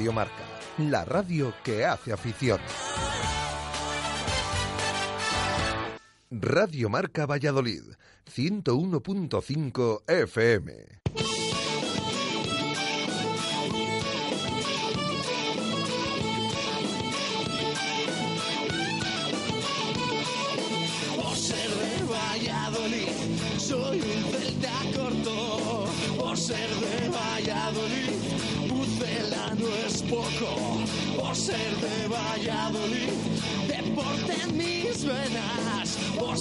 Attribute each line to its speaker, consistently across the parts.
Speaker 1: Radio Marca, la radio que hace afición. Radio Marca Valladolid, 101.5 FM.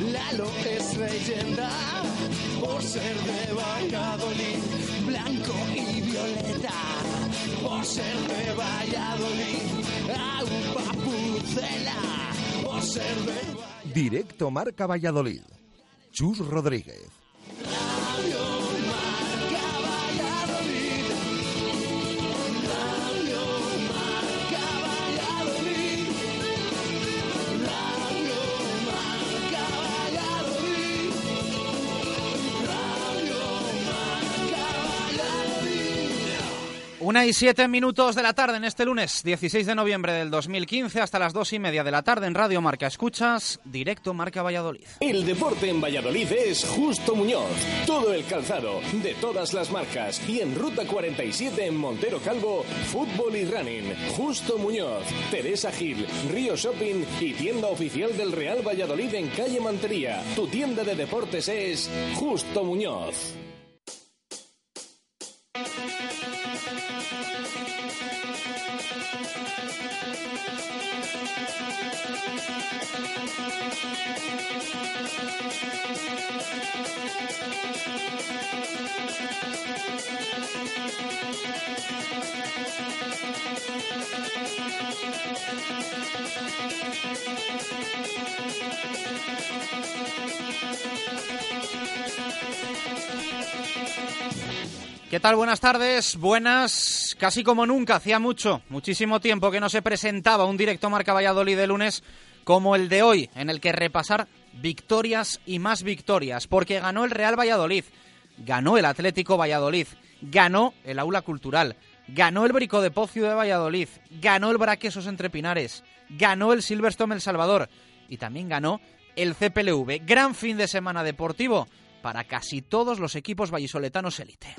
Speaker 2: Lalo es leyenda. Por ser de Valladolid, blanco y violeta. Por ser de Valladolid, agua pucela. Por ser de
Speaker 1: Directo Marca Valladolid. Chus Rodríguez.
Speaker 3: Una y siete minutos de la tarde en este lunes 16 de noviembre del 2015 hasta las dos y media de la tarde en Radio Marca Escuchas, directo Marca Valladolid.
Speaker 4: El deporte en Valladolid es Justo Muñoz. Todo el calzado, de todas las marcas. Y en Ruta 47 en Montero Calvo, fútbol y running. Justo Muñoz, Teresa Gil, Río Shopping y tienda oficial del Real Valladolid en calle Mantería. Tu tienda de deportes es Justo Muñoz.
Speaker 3: ¿Qué tal? Buenas tardes, buenas, casi como nunca, hacía mucho, muchísimo tiempo que no se presentaba un directo Marca Valladolid de lunes como el de hoy, en el que repasar victorias y más victorias, porque ganó el Real Valladolid, ganó el Atlético Valladolid, ganó el Aula Cultural, ganó el Brico de Pocio de Valladolid, ganó el Braquesos Entre Pinares, ganó el Silverstone El Salvador. Y también ganó el CPLV. Gran fin de semana deportivo para casi todos los equipos vallisoletanos élite.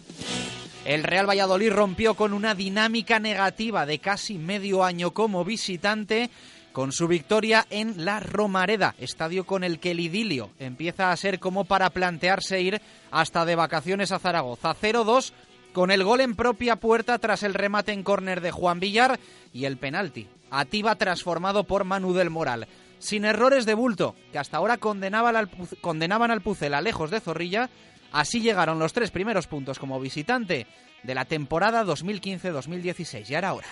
Speaker 3: El Real Valladolid rompió con una dinámica negativa de casi medio año como visitante con su victoria en la Romareda, estadio con el que el idilio empieza a ser como para plantearse ir hasta de vacaciones a Zaragoza. 0-2 con el gol en propia puerta tras el remate en córner de Juan Villar y el penalti. Ativa transformado por Manu del Moral. Sin errores de bulto, que hasta ahora condenaban al, condenaban al Pucela lejos de Zorrilla, así llegaron los tres primeros puntos como visitante de la temporada 2015-2016. Ya era hora.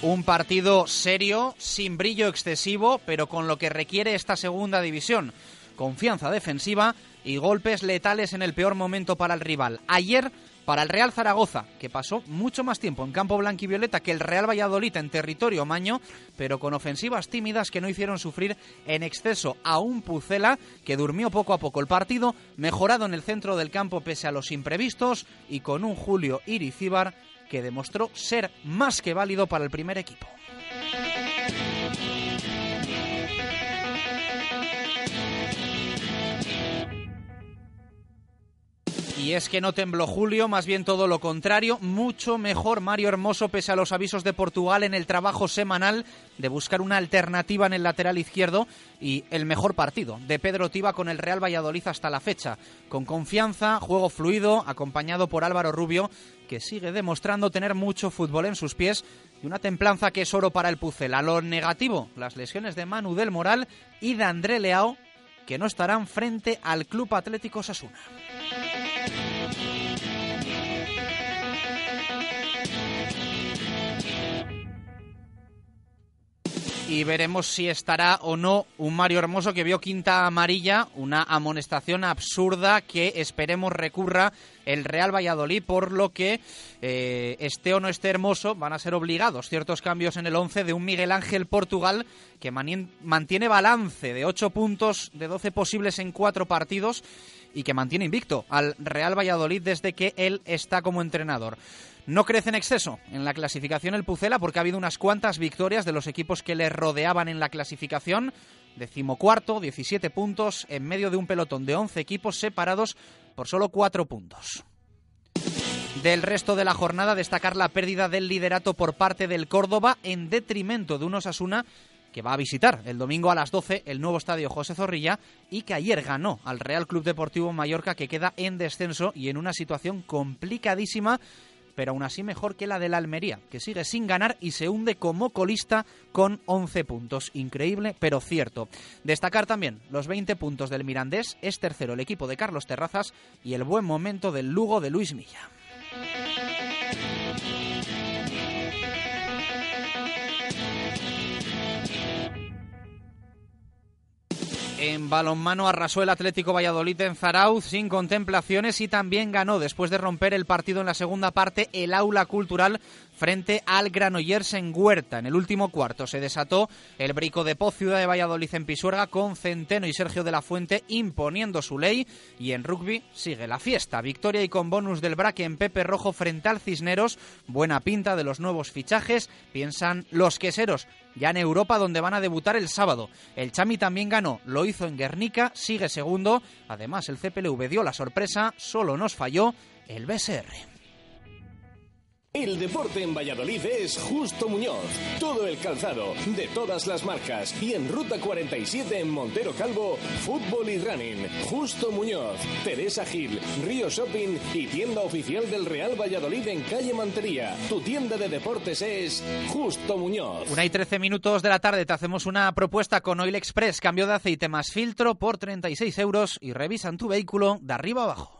Speaker 3: Un partido serio, sin brillo excesivo, pero con lo que requiere esta segunda división. Confianza defensiva y golpes letales en el peor momento para el rival. Ayer, para el Real Zaragoza, que pasó mucho más tiempo en campo blanquivioleta que el Real Valladolid en territorio maño, pero con ofensivas tímidas que no hicieron sufrir en exceso a un Pucela que durmió poco a poco el partido, mejorado en el centro del campo pese a los imprevistos y con un Julio Iricíbar que demostró ser más que válido para el primer equipo. Y es que no tembló Julio, más bien todo lo contrario, mucho mejor Mario Hermoso pese a los avisos de Portugal en el trabajo semanal de buscar una alternativa en el lateral izquierdo y el mejor partido de Pedro Tiba con el Real Valladolid hasta la fecha, con confianza, juego fluido, acompañado por Álvaro Rubio, que sigue demostrando tener mucho fútbol en sus pies y una templanza que es oro para el Pucela. Lo negativo, las lesiones de Manu del Moral y de André Leao, que no estarán frente al Club Atlético Sasuna. y veremos si estará o no un Mario Hermoso que vio quinta amarilla, una amonestación absurda que esperemos recurra el Real Valladolid, por lo que eh, esté o no esté Hermoso van a ser obligados ciertos cambios en el 11 de un Miguel Ángel Portugal que mantiene balance de 8 puntos de 12 posibles en 4 partidos y que mantiene invicto al Real Valladolid desde que él está como entrenador. No crece en exceso en la clasificación el Pucela porque ha habido unas cuantas victorias de los equipos que le rodeaban en la clasificación. Decimocuarto, 17 puntos, en medio de un pelotón de 11 equipos separados por solo 4 puntos. Del resto de la jornada, destacar la pérdida del liderato por parte del Córdoba en detrimento de unos Asuna que va a visitar el domingo a las 12 el nuevo estadio José Zorrilla y que ayer ganó al Real Club Deportivo Mallorca que queda en descenso y en una situación complicadísima pero aún así mejor que la de la Almería, que sigue sin ganar y se hunde como colista con 11 puntos. Increíble, pero cierto. Destacar también los 20 puntos del Mirandés, es tercero el equipo de Carlos Terrazas y el buen momento del Lugo de Luis Milla. En balonmano arrasó el Atlético Valladolid en Zarauz sin contemplaciones y también ganó después de romper el partido en la segunda parte el aula cultural frente al Granollers en Huerta. En el último cuarto se desató el brico de Poz Ciudad de Valladolid en Pisuerga con Centeno y Sergio de la Fuente imponiendo su ley y en rugby sigue la fiesta. Victoria y con bonus del braque en Pepe Rojo frente al Cisneros. Buena pinta de los nuevos fichajes, piensan los queseros ya en Europa donde van a debutar el sábado. El Chami también ganó, lo hizo en Guernica, sigue segundo. Además el CPLV dio la sorpresa, solo nos falló el BSR.
Speaker 4: El deporte en Valladolid es Justo Muñoz. Todo el calzado, de todas las marcas. Y en Ruta 47 en Montero Calvo, fútbol y running. Justo Muñoz, Teresa Gil, Río Shopping y tienda oficial del Real Valladolid en calle Mantería. Tu tienda de deportes es Justo Muñoz.
Speaker 3: Una y trece minutos de la tarde te hacemos una propuesta con Oil Express. Cambio de aceite más filtro por 36 euros y revisan tu vehículo de arriba abajo.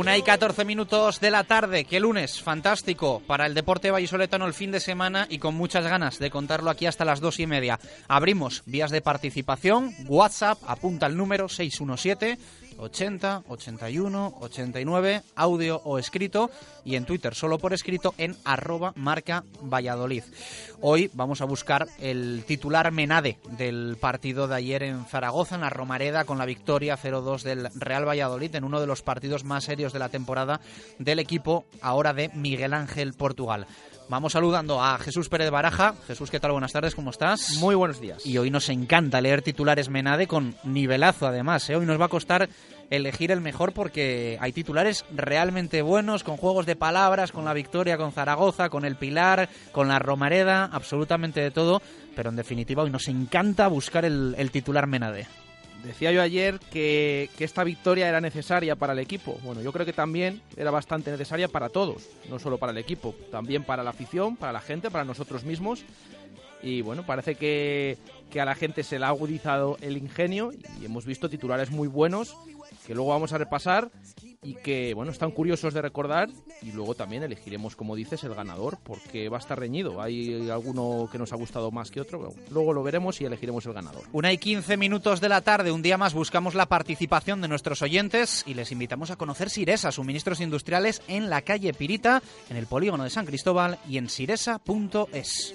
Speaker 3: Una y 14 minutos de la tarde, que lunes fantástico para el deporte vallisoletano el fin de semana y con muchas ganas de contarlo aquí hasta las dos y media. Abrimos vías de participación, WhatsApp, apunta el número 617 80, 81, 89, audio o escrito y en Twitter solo por escrito en arroba marca Valladolid. Hoy vamos a buscar el titular Menade del partido de ayer en Zaragoza, en la Romareda, con la victoria 0-2 del Real Valladolid en uno de los partidos más serios de la temporada del equipo ahora de Miguel Ángel Portugal. Vamos saludando a Jesús Pérez Baraja. Jesús, ¿qué tal? Buenas tardes, ¿cómo estás?
Speaker 5: Muy buenos días.
Speaker 3: Y hoy nos encanta leer titulares Menade con nivelazo además. ¿eh? Hoy nos va a costar elegir el mejor porque hay titulares realmente buenos, con juegos de palabras, con la victoria con Zaragoza, con el Pilar, con la Romareda, absolutamente de todo. Pero en definitiva hoy nos encanta buscar el, el titular Menade.
Speaker 5: Decía yo ayer que, esta victoria era necesaria para el equipo. Bueno, yo creo que también era bastante necesaria para todos, no solo para el equipo, también para la afición, para la gente, para nosotros mismos. Y bueno, parece que, que a la gente se le ha agudizado el ingenio y hemos visto titulares muy buenos que luego vamos a repasar y que, bueno, están curiosos de recordar y luego también elegiremos, como dices, el ganador porque va a estar reñido. Hay alguno que nos ha gustado más que otro, luego lo veremos y elegiremos el ganador.
Speaker 3: Una y quince minutos de la tarde, un día más buscamos la participación de nuestros oyentes y les invitamos a conocer Siresa, suministros industriales en la calle Pirita, en el polígono de San Cristóbal y en siresa.es.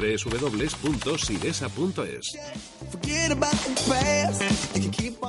Speaker 4: www.siresa.es.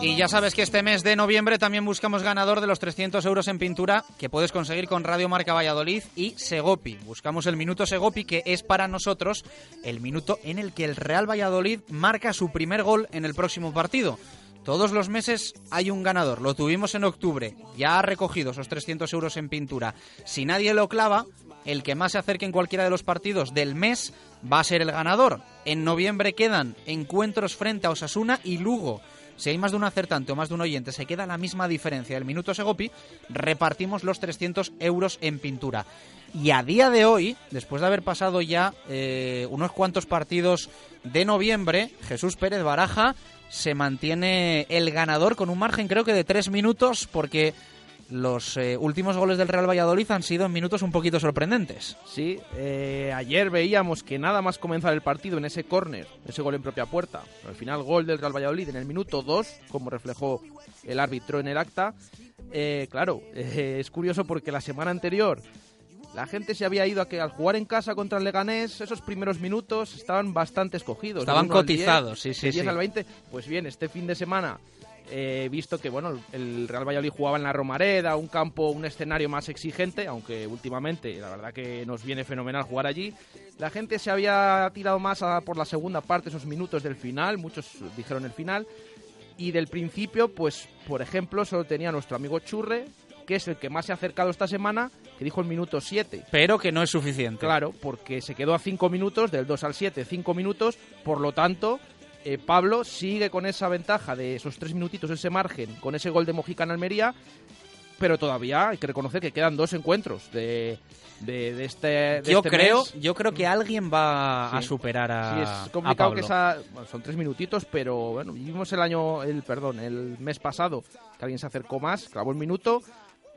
Speaker 3: Y ya sabes que este mes de noviembre también buscamos ganador de los 300 euros en pintura que puedes conseguir con Radio Marca Valladolid y Segopi. Buscamos el minuto Segopi que es para nosotros el minuto en el que el Real Valladolid marca su primer gol en el próximo partido. Todos los meses hay un ganador. Lo tuvimos en octubre. Ya ha recogido esos 300 euros en pintura. Si nadie lo clava, el que más se acerque en cualquiera de los partidos del mes va a ser el ganador. En noviembre quedan encuentros frente a Osasuna y Lugo. Si hay más de un acertante o más de un oyente, se queda la misma diferencia del minuto Segopi, repartimos los 300 euros en pintura. Y a día de hoy, después de haber pasado ya eh, unos cuantos partidos de noviembre, Jesús Pérez Baraja se mantiene el ganador con un margen creo que de tres minutos porque los eh, últimos goles del Real Valladolid han sido en minutos un poquito sorprendentes.
Speaker 5: Sí, eh, ayer veíamos que nada más comenzar el partido en ese córner, ese gol en propia puerta, al final gol del Real Valladolid en el minuto 2, como reflejó el árbitro en el acta. Eh, claro, es curioso porque la semana anterior la gente se había ido a que al jugar en casa contra el Leganés, esos primeros minutos estaban bastante escogidos.
Speaker 3: Estaban cotizados, sí, sí,
Speaker 5: 10 al 20. Pues bien, este fin de semana he visto que bueno, el Real Valladolid jugaba en la Romareda, un campo, un escenario más exigente, aunque últimamente la verdad que nos viene fenomenal jugar allí. La gente se había tirado más a, por la segunda parte, esos minutos del final, muchos dijeron el final. Y del principio, pues, por ejemplo, solo tenía nuestro amigo Churre, que es el que más se ha acercado esta semana, que dijo el minuto 7.
Speaker 3: Pero que no es suficiente.
Speaker 5: Claro, porque se quedó a 5 minutos, del 2 al 7, 5 minutos, por lo tanto, eh, Pablo sigue con esa ventaja de esos 3 minutitos, ese margen, con ese gol de Mojica en Almería, pero todavía hay que reconocer que quedan dos encuentros de, de, este de
Speaker 3: yo
Speaker 5: este
Speaker 3: creo
Speaker 5: mes.
Speaker 3: yo creo que alguien va a
Speaker 5: Sí.
Speaker 3: superar a
Speaker 5: Sí, es
Speaker 3: a
Speaker 5: complicado
Speaker 3: Pablo.
Speaker 5: que esa, bueno, son tres minutitos, pero bueno, vimos el año, el perdón, el mes pasado que alguien se acercó más, clavó el minuto.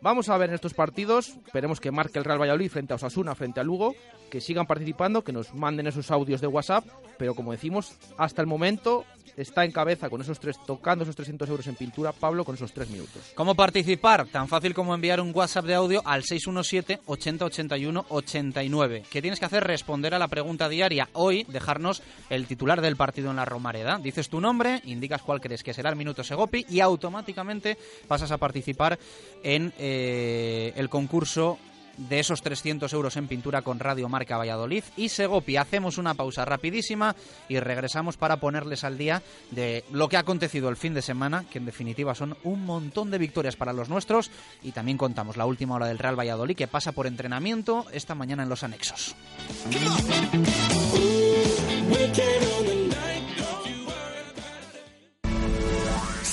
Speaker 5: Vamos a ver en estos partidos, esperemos que marque el Real Valladolid frente a Osasuna, frente a Lugo, que sigan participando, que nos manden esos audios de WhatsApp, pero como decimos, hasta el momento está en cabeza con esos tres, tocando esos 300 euros en pintura, Pablo, con esos tres minutos.
Speaker 3: ¿Cómo participar? Tan fácil como enviar un WhatsApp de audio al 617 80 81 89. ¿Qué tienes que hacer? Responder a la pregunta diaria. Hoy, dejarnos el titular del partido en la Romareda. Dices tu nombre, indicas cuál crees que será el minuto Segopi y automáticamente pasas a participar en eh, el concurso de esos 300 euros en pintura con Radio Marca Valladolid y Segopi. Hacemos una pausa rapidísima y regresamos para ponerles al día de lo que ha acontecido el fin de semana, que en definitiva son un montón de victorias para los nuestros y también contamos la última hora del Real Valladolid que pasa por entrenamiento esta mañana en los anexos.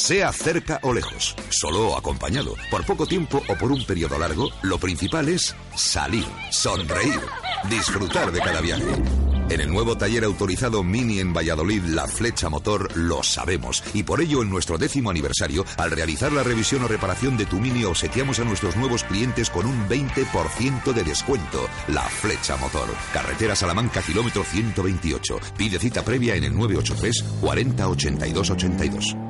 Speaker 6: Sea cerca o lejos, solo o acompañado, por poco tiempo o por un periodo largo, lo principal es salir, sonreír, disfrutar de cada viaje. En el nuevo taller autorizado Mini en Valladolid, la flecha motor, lo sabemos. Y por ello, en nuestro décimo aniversario, al realizar la revisión o reparación de tu Mini, obsequiamos a nuestros nuevos clientes con un 20% de descuento. La flecha motor. Carretera Salamanca, kilómetro 128. Pide cita previa en el 983 40 82 82.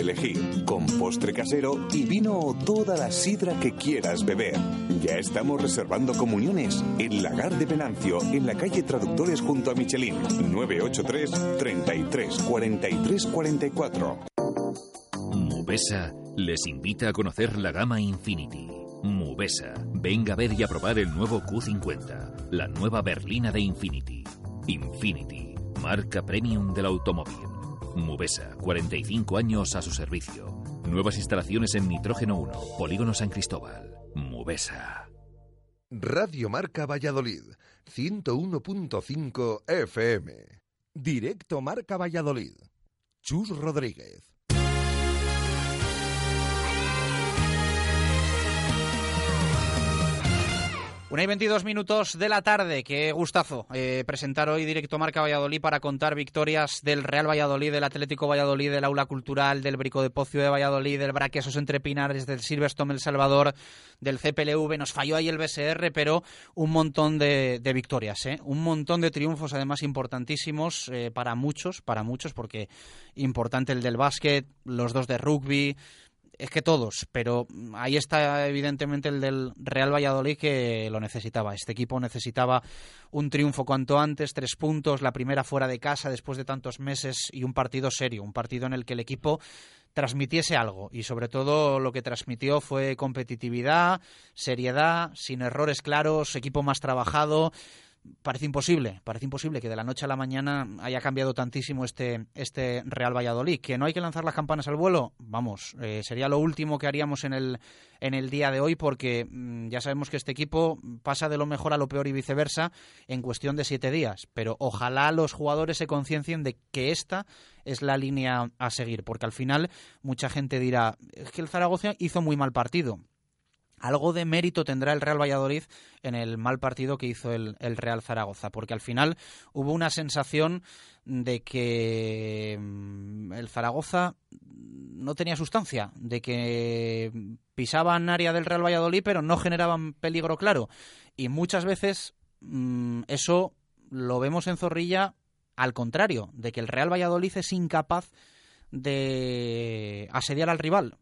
Speaker 7: elegir, con postre casero y vino o toda la sidra que quieras beber. Ya estamos reservando comuniones en Lagar de Venancio, en la calle Traductores junto a Michelin, 983 33 43 44.
Speaker 8: Mubesa les invita a conocer la gama Infinity. Mubesa, venga a ver y a probar el nuevo Q50, la nueva berlina de Infinity. Infinity, marca premium del automóvil. Mubesa, 45 años a su servicio. Nuevas instalaciones en Nitrógeno 1, Polígono San Cristóbal. Mubesa.
Speaker 9: Radio Marca Valladolid, 101.5 FM. Directo Marca Valladolid. Chus Rodríguez.
Speaker 3: Una y 22 minutos de la tarde. Qué gustazo eh, presentar hoy directo Marca Valladolid para contar victorias del Real Valladolid, del Atlético Valladolid, del Aula Cultural, del Brico de Pocio de Valladolid, del Braquesos Entre Pinares, del Silverstone El Salvador, del CPLV. Nos falló ahí el BSR, pero un montón de, victorias, ¿eh? un montón de triunfos, además importantísimos eh, para muchos, para muchos, porque importante el del básquet, los dos de rugby es que todos, pero ahí está evidentemente el del Real Valladolid que lo necesitaba. Este equipo necesitaba un triunfo cuanto antes, tres puntos, la primera fuera de casa después de tantos meses y un partido serio, un partido en el que el equipo transmitiese algo y sobre todo lo que transmitió fue competitividad, seriedad, sin errores claros, equipo más trabajado parece imposible, parece imposible que de la noche a la mañana haya cambiado tantísimo este, este Real Valladolid. Que no hay que lanzar las campanas al vuelo, vamos, eh, sería lo último que haríamos en el, en el día de hoy porque mm, ya sabemos que este equipo pasa de lo mejor a lo peor y viceversa en cuestión de siete días. Pero ojalá los jugadores se conciencien de que esta es la línea a seguir, porque al final mucha gente dirá, es que el Zaragoza hizo muy mal partido algo de mérito tendrá el Real Valladolid en el mal partido que hizo el, Real Zaragoza, porque al final hubo una sensación de que mm, el Zaragoza no tenía sustancia, de que pisaban área del Real Valladolid pero no generaban peligro claro. Y muchas veces mm, eso lo vemos en Zorrilla al contrario, de que el Real Valladolid es incapaz de asediar al rival.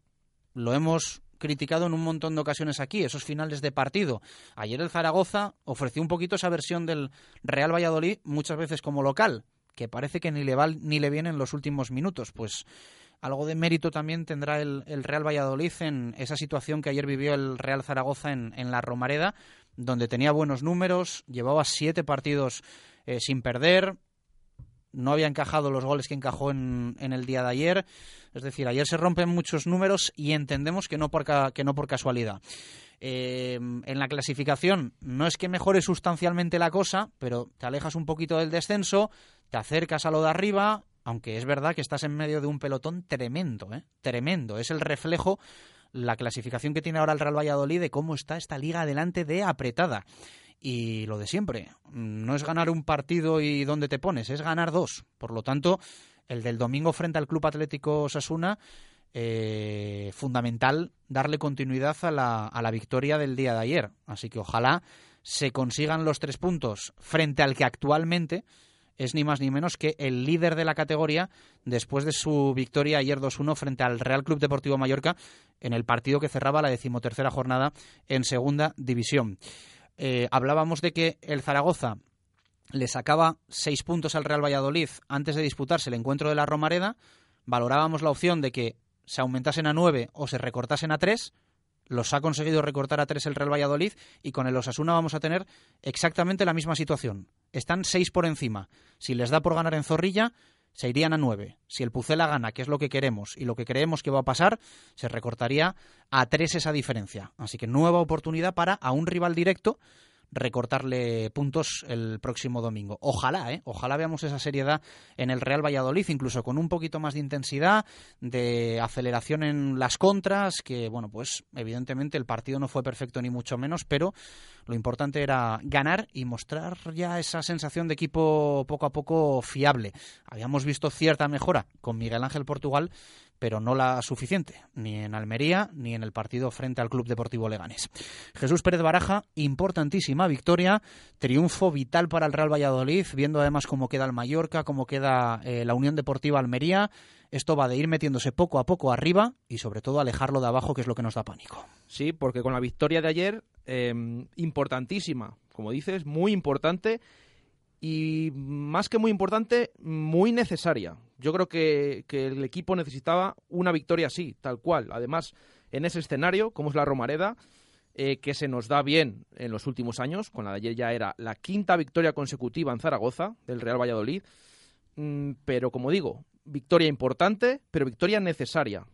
Speaker 3: Lo hemos criticado en un montón de ocasiones aquí, esos finales de partido. Ayer el Zaragoza ofreció un poquito esa versión del Real Valladolid, muchas veces como local, que parece que ni le, va, ni le viene en los últimos minutos. Pues algo de mérito también tendrá el, Real Valladolid en esa situación que ayer vivió el Real Zaragoza en, la Romareda, donde tenía buenos números, llevaba siete partidos eh, sin perder, no había encajado los goles que encajó en, en, el día de ayer. Es decir, ayer se rompen muchos números y entendemos que no por, que no por casualidad. Eh, en la clasificación no es que mejore sustancialmente la cosa, pero te alejas un poquito del descenso, te acercas a lo de arriba, aunque es verdad que estás en medio de un pelotón tremendo, ¿eh? tremendo. Es el reflejo, la clasificación que tiene ahora el Real Valladolid de cómo está esta liga adelante de apretada y lo de siempre. No es ganar un partido y dónde te pones, es ganar dos. Por lo tanto, el del domingo frente al Club Atlético Sasuna, eh, fundamental darle continuidad a la, a la victoria del día de ayer. Así que ojalá se consigan los tres puntos frente al que actualmente es ni más ni menos que el líder de la categoría después de su victoria ayer 2-1 frente al Real Club Deportivo Mallorca en el partido que cerraba la decimotercera jornada en segunda división. Eh, hablábamos de que el Zaragoza le sacaba seis puntos al Real Valladolid antes de disputarse el encuentro de la Romareda. Valorábamos la opción de que se aumentasen a nueve o se recortasen a tres. Los ha conseguido recortar a tres el Real Valladolid y con el Osasuna vamos a tener exactamente la misma situación. Están seis por encima. Si les da por ganar en Zorrilla, se irían a nueve. Si el Pucela gana, que es lo que queremos y lo que creemos que va a pasar, se recortaría a tres esa diferencia. Así que nueva oportunidad para a un rival directo recortarle puntos el próximo domingo. Ojalá, ¿eh? Ojalá veamos esa seriedad en el Real Valladolid, incluso con un poquito más de intensidad, de aceleración en las contras, que, bueno, pues evidentemente el partido no fue perfecto ni mucho menos, pero lo importante era ganar y mostrar ya esa sensación de equipo poco a poco fiable. Habíamos visto cierta mejora con Miguel Ángel Portugal, pero no la suficiente, ni en Almería ni en el partido frente al Club Deportivo Leganés. Jesús Pérez Baraja, importantísima victoria, triunfo vital para el Real Valladolid, viendo además cómo queda el Mallorca, cómo queda eh, la Unión Deportiva Almería. Esto va de ir metiéndose poco a poco arriba y sobre todo alejarlo de abajo, que es lo que nos da pánico.
Speaker 5: Sí, porque con la victoria de ayer, eh, importantísima, como dices, muy importante y más que muy importante, muy necesaria. Yo creo que, que, el equipo necesitaba una victoria así, tal cual. Además, en ese escenario, como es la Romareda, eh, que se nos da bien en los últimos años, con la de ayer ya era la quinta victoria consecutiva en Zaragoza del Real Valladolid, mm, pero como digo, victoria importante, pero victoria necesaria.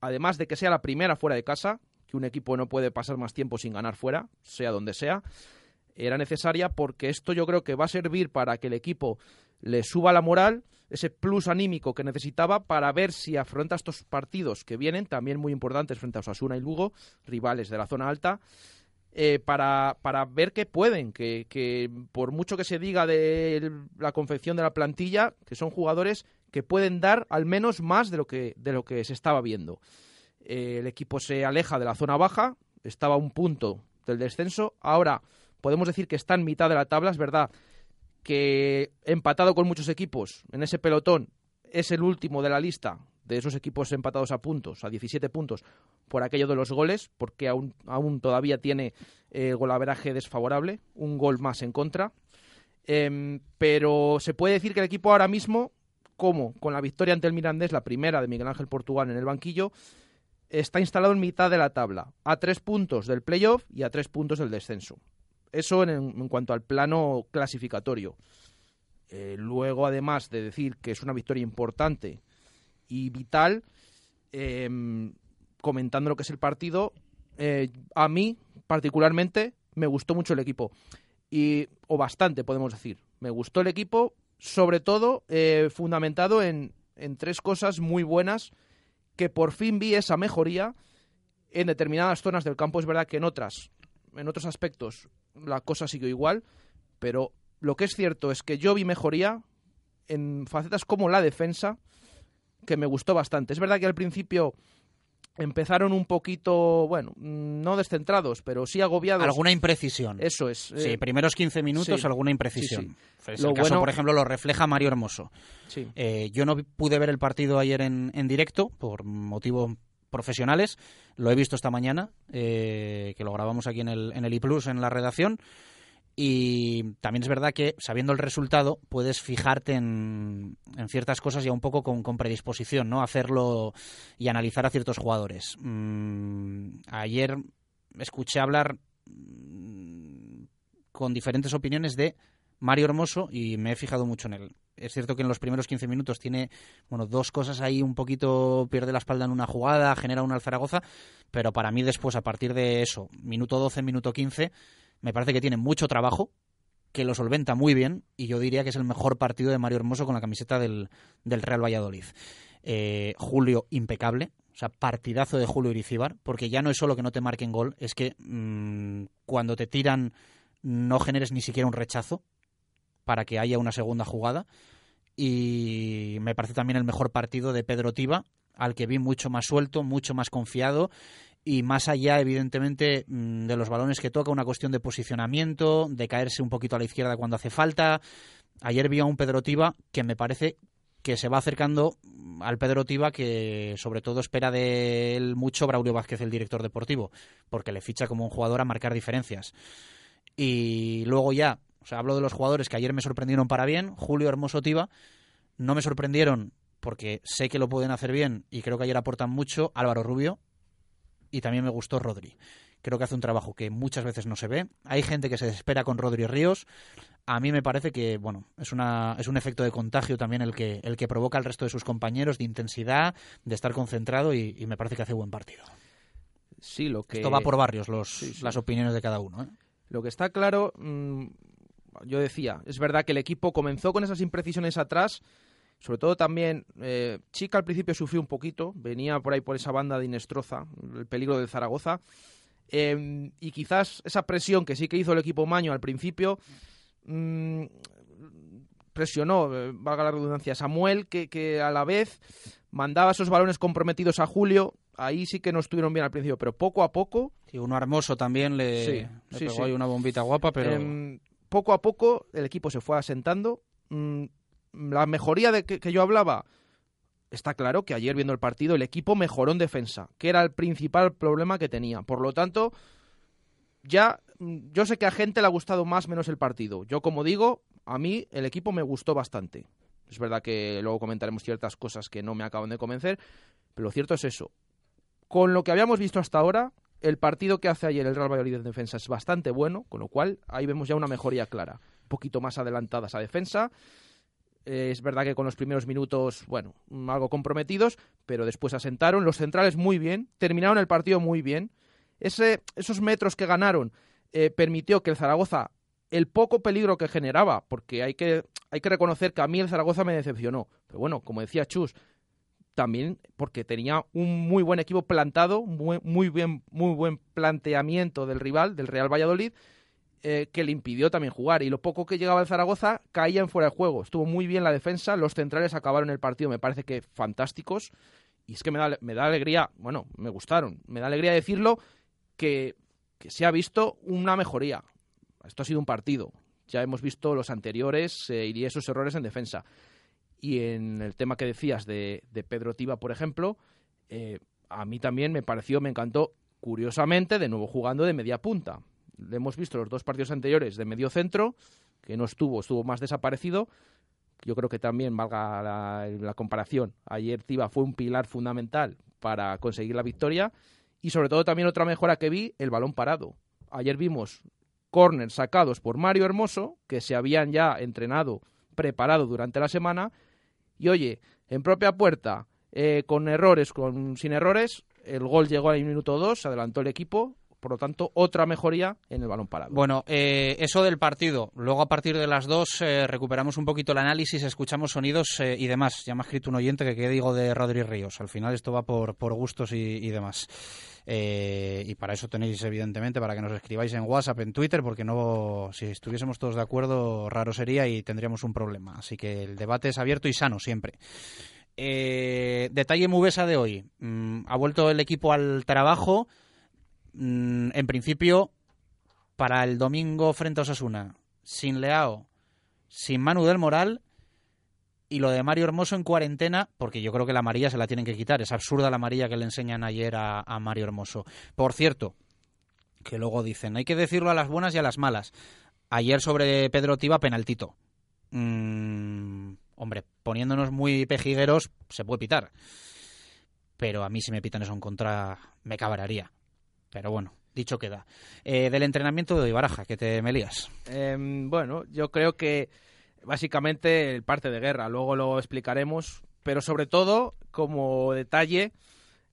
Speaker 5: Además de que sea la primera fuera de casa, que un equipo no puede pasar más tiempo sin ganar fuera, sea donde sea, era necesaria porque esto yo creo que va a servir para que el equipo le suba la moral, ese plus anímico que necesitaba para ver si afronta estos partidos que vienen, también muy importantes frente a Osasuna y Lugo, rivales de la zona alta, eh, para, para, ver que pueden, que, que, por mucho que se diga de la confección de la plantilla, que son jugadores que pueden dar al menos más de lo que, de lo que se estaba viendo. Eh, el equipo se aleja de la zona baja, estaba a un punto del descenso, ahora podemos decir que está en mitad de la tabla, es verdad que empatado con muchos equipos en ese pelotón es el último de la lista de esos equipos empatados a puntos, a 17 puntos, por aquello de los goles, porque aún, aún todavía tiene eh, golaveraje desfavorable, un gol más en contra. Eh, pero se puede decir que el equipo ahora mismo, como con la victoria ante el Mirandés, la primera de Miguel Ángel Portugal en el banquillo, está instalado en mitad de la tabla, a tres puntos del playoff y a tres puntos del descenso. Eso en, cuanto al plano clasificatorio. Eh, luego, además de decir que es una victoria importante y vital, eh, comentando lo que es el partido, eh, a mí particularmente me gustó mucho el equipo. Y, o bastante, podemos decir. Me gustó el equipo, sobre todo eh, fundamentado en, en tres cosas muy buenas que por fin vi esa mejoría en determinadas zonas del campo. Es verdad que en otras, en otros aspectos, la cosa siguió igual, pero lo que es cierto es que yo vi mejoría en facetas como la defensa, que me gustó bastante. Es verdad que al principio empezaron un poquito, bueno, no descentrados, pero sí agobiados.
Speaker 3: Alguna imprecisión.
Speaker 5: Eso es.
Speaker 3: Sí,
Speaker 5: eh,
Speaker 3: primeros 15 minutos,
Speaker 5: sí,
Speaker 3: alguna imprecisión.
Speaker 5: sí,
Speaker 3: sí.
Speaker 5: Lo
Speaker 3: el caso,
Speaker 5: bueno-
Speaker 3: por ejemplo, lo refleja Mario Hermoso.
Speaker 5: Sí.
Speaker 3: Eh, yo no pude ver el partido ayer en, en directo por motivos profesionales. Lo he visto esta mañana, eh, que lo grabamos aquí en el, en el iPlus, en la redacción. Y también es verdad que, sabiendo el resultado, puedes fijarte en, en ciertas cosas ya un poco con, con predisposición, ¿no? Hacerlo y analizar a ciertos jugadores. Mm, ayer escuché hablar mm, con diferentes opiniones de Mario Hermoso y me he fijado mucho en él. Es cierto que en los primeros 15 minutos tiene bueno dos cosas ahí un poquito pierde la espalda en una jugada, genera una al Zaragoza, pero para mí después a partir de eso, minuto 12, minuto 15, me parece que tiene mucho trabajo, que lo solventa muy bien y yo diría que es el mejor partido de Mario Hermoso con la camiseta del, Real Valladolid. Eh, Julio impecable, o sea, partidazo de Julio Iricíbar, porque ya no es solo que no te marquen gol, es que mmm, cuando te tiran no generes ni siquiera un rechazo para que haya una segunda jugada. Y me parece también el mejor partido de Pedro Tiba, al que vi mucho más suelto, mucho más confiado y más allá, evidentemente, mm, de los balones que toca, una cuestión de posicionamiento, de caerse un poquito a la izquierda cuando hace falta. Ayer vi a un Pedro Tiba que me parece que se va acercando al Pedro Tiba que sobre todo espera de él mucho Braulio Vázquez, el director deportivo, porque le ficha como un jugador a marcar diferencias. Y luego ya, o sea, hablo de los jugadores que ayer me sorprendieron para bien, Julio Hermoso Tiba, no me sorprendieron porque sé que lo pueden hacer bien y creo que ayer aportan mucho Álvaro Rubio, y también me gustó Rodri. Creo que hace un trabajo que muchas veces no se ve. Hay gente que se desespera con Rodri Ríos. A mí me parece que, bueno, es, una, es un efecto de contagio también el que, el que provoca al resto de sus compañeros, de intensidad, de estar concentrado y, me parece que hace buen partido.
Speaker 5: Sí, lo que...
Speaker 3: Esto va por barrios, los, las opiniones de cada uno. ¿eh?
Speaker 5: Lo que está claro, mm, yo decía, es verdad que el equipo comenzó con esas imprecisiones atrás, sobre todo también, eh, Chica al principio sufrió un poquito, venía por ahí por esa banda de Inestroza, el peligro de Zaragoza. Em, y quizás esa presión que sí que hizo el equipo Maño al principio mm, presionó, eh, valga la redundancia, Samuel, que, a la vez mandaba esos balones comprometidos a Julio. Ahí sí que no estuvieron bien al principio, pero poco a poco.
Speaker 3: Y uno hermoso también le, pegó ahí una bombita guapa, pero. Em,
Speaker 5: poco a poco el equipo se fue asentando. Mm, la mejoría de que, yo hablaba, está claro que ayer viendo el partido el equipo mejoró en defensa, que era el principal problema que tenía. Por lo tanto, ya mm, yo sé que a gente le ha gustado más menos el partido. Yo como digo, a mí el equipo me gustó bastante. Es verdad que luego comentaremos ciertas cosas que no me acaban de convencer, pero lo cierto es eso. Con lo que habíamos visto hasta ahora, el partido que hace ayer el Real Valladolid en defensa es bastante bueno, con lo cual ahí vemos ya una mejoría clara. Un poquito más adelantada esa defensa eh, es verdad que con los primeros minutos, bueno, algo comprometidos, pero después asentaron. Los centrales muy bien, terminaron el partido muy bien. Esos metros que ganaron eh, permitió que el Zaragoza, el poco peligro que generaba, porque hay que, hay que reconocer que a mí el Zaragoza me decepcionó. Pero bueno, como decía Chus, también porque tenía un muy buen equipo plantado, muy, muy, bien, muy buen planteamiento del rival, del Real Valladolid, eh, que le impidió también jugar. Y lo poco que llegaba el Zaragoza caía en fuera de juego. Estuvo muy bien la defensa, los centrales acabaron el partido, me parece que fantásticos. Y es que me da, me da alegría, bueno, me gustaron, me da alegría decirlo, que, se ha visto una mejoría. Esto ha sido un partido. Ya hemos visto los anteriores eh, y esos errores en defensa. Y en el tema que decías de, Pedro Tiba, por ejemplo, eh, a mí también me pareció, me encantó, curiosamente, de nuevo jugando de media punta le hemos visto los dos partidos anteriores de medio centro, que no estuvo, estuvo más desaparecido. Yo creo que también valga la, comparación. Ayer Tiba fue un pilar fundamental para conseguir la victoria. Y sobre todo también otra mejora que vi, el balón parado. Ayer vimos corners sacados por Mario Hermoso, que se habían ya entrenado, preparado durante la semana. Y oye, en propia puerta, eh, con errores, con, sin errores, el gol llegó al minuto 2, se adelantó el equipo por lo tanto, otra mejoría en el balón parado.
Speaker 3: Bueno, eh, eso del partido. Luego, a partir de las dos, eh, recuperamos un poquito el análisis, escuchamos sonidos eh, y demás. Ya me ha escrito un oyente que qué digo de Rodri Ríos. Al final, esto va por, por gustos y, demás. y para eso tenéis, evidentemente, para que nos escribáis en WhatsApp, en Twitter, porque no, si estuviésemos todos de acuerdo, raro sería y tendríamos un problema. Así que el debate es abierto y sano siempre. detalle Mubesa de hoy. Mm, ha vuelto el equipo al trabajo. Mm, en principio, para el domingo frente a Osasuna, sin Leao, sin Manu del Moral y lo de Mario Hermoso en cuarentena, porque yo creo que la amarilla se la tienen que quitar. Es absurda la amarilla que le enseñan ayer a, Mario Hermoso. Por cierto, que luego dicen, hay que decirlo a las buenas y a las malas. Ayer sobre Pedro Tiba, penaltito. Mm, hombre, poniéndonos muy pejigueros, se puede pitar. Pero a mí si me pitan eso en contra, me cabraría. Pero bueno, dicho queda. Eh, del entrenamiento de Ibaraja, que te melías.
Speaker 5: Em, bueno, yo creo que básicamente el parte de guerra, luego lo explicaremos, pero sobre todo, como detalle,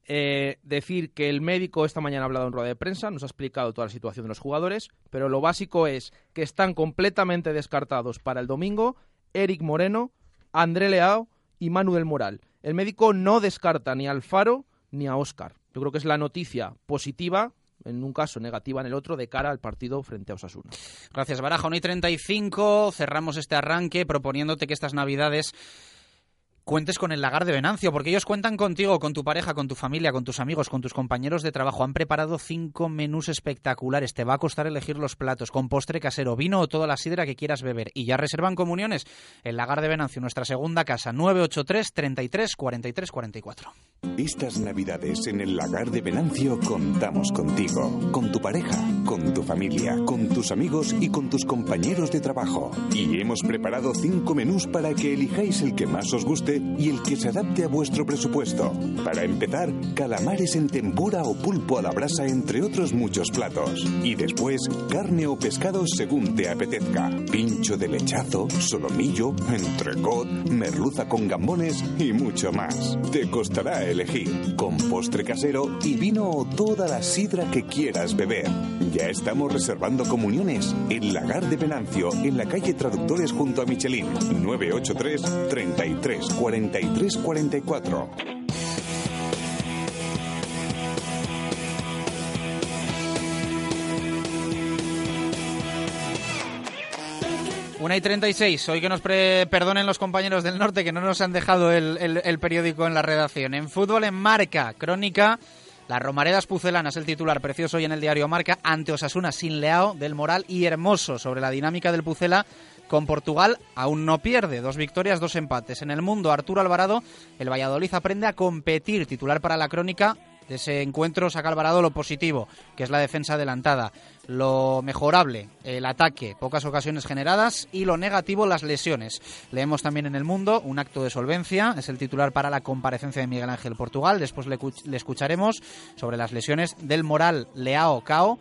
Speaker 5: eh, decir que el médico esta mañana ha hablado en rueda de prensa, nos ha explicado toda la situación de los jugadores, pero lo básico es que están completamente descartados para el domingo Eric Moreno, André Leao y Manuel Moral. El médico no descarta ni a Alfaro ni a Oscar. Yo creo que es la noticia positiva en un caso, negativa en el otro, de cara al partido frente a Osasuna.
Speaker 3: Gracias, Baraja. 1 y 35. Cerramos este arranque proponiéndote que estas Navidades cuentes con el lagar de Venancio, porque ellos cuentan contigo, con tu pareja, con tu familia, con tus amigos, con tus compañeros de trabajo. Han preparado cinco menús espectaculares. Te va a costar elegir los platos, con postre casero, vino o toda la sidra que quieras beber. Y ya reservan comuniones. El lagar de Venancio, nuestra segunda casa, 983 33 43 44.
Speaker 7: Estas navidades en el lagar de Venancio contamos contigo, con tu pareja, con tu familia, con tus amigos y con tus compañeros de trabajo. Y hemos preparado cinco menús para que elijáis el que más os guste y el que se adapte a vuestro presupuesto. Para empezar, calamares en tempura o pulpo a la brasa, entre otros muchos platos. Y después, carne o pescado según te apetezca. Pincho de lechazo, solomillo, entrecot, merluza con gambones y mucho más. Te costará elegir, con postre casero y vino o toda la sidra que quieras beber. Ya estamos reservando comuniones en Lagar de Venancio, en la calle Traductores junto a Michelin, 983 33 43 44.
Speaker 3: Una y 36. Hoy que nos pre- perdonen los compañeros del norte que no nos han dejado el, el- el periódico en la redacción. En fútbol en marca, crónica. Las Romaredas Pucelanas, el titular precioso hoy en el diario Marca, ante Osasuna sin Leao, del Moral y Hermoso sobre la dinámica del Pucela con Portugal aún no pierde, dos victorias, dos empates. En el mundo, Arturo Alvarado, el Valladolid aprende a competir, titular para la crónica. De ese encuentro saca Alvarado lo positivo, que es la defensa adelantada. Lo mejorable, el ataque, pocas ocasiones generadas. Y lo negativo, las lesiones. Leemos también en El Mundo un acto de solvencia, es el titular para la comparecencia de Miguel Ángel Portugal. Después le, cu- le escucharemos sobre las lesiones del Moral Leao Cao.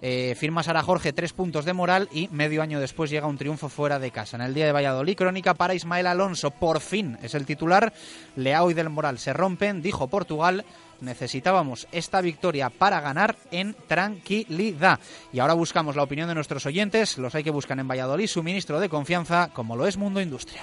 Speaker 3: Eh, firma Sara Jorge tres puntos de moral y medio año después llega un triunfo fuera de casa. En el día de Valladolid, crónica para Ismael Alonso. Por fin es el titular. Leao y del Moral se rompen, dijo Portugal. Necesitábamos esta victoria para ganar en tranquilidad. Y ahora buscamos la opinión de nuestros oyentes. Los hay que buscan en Valladolid, su ministro de confianza, como lo es Mundo Industria.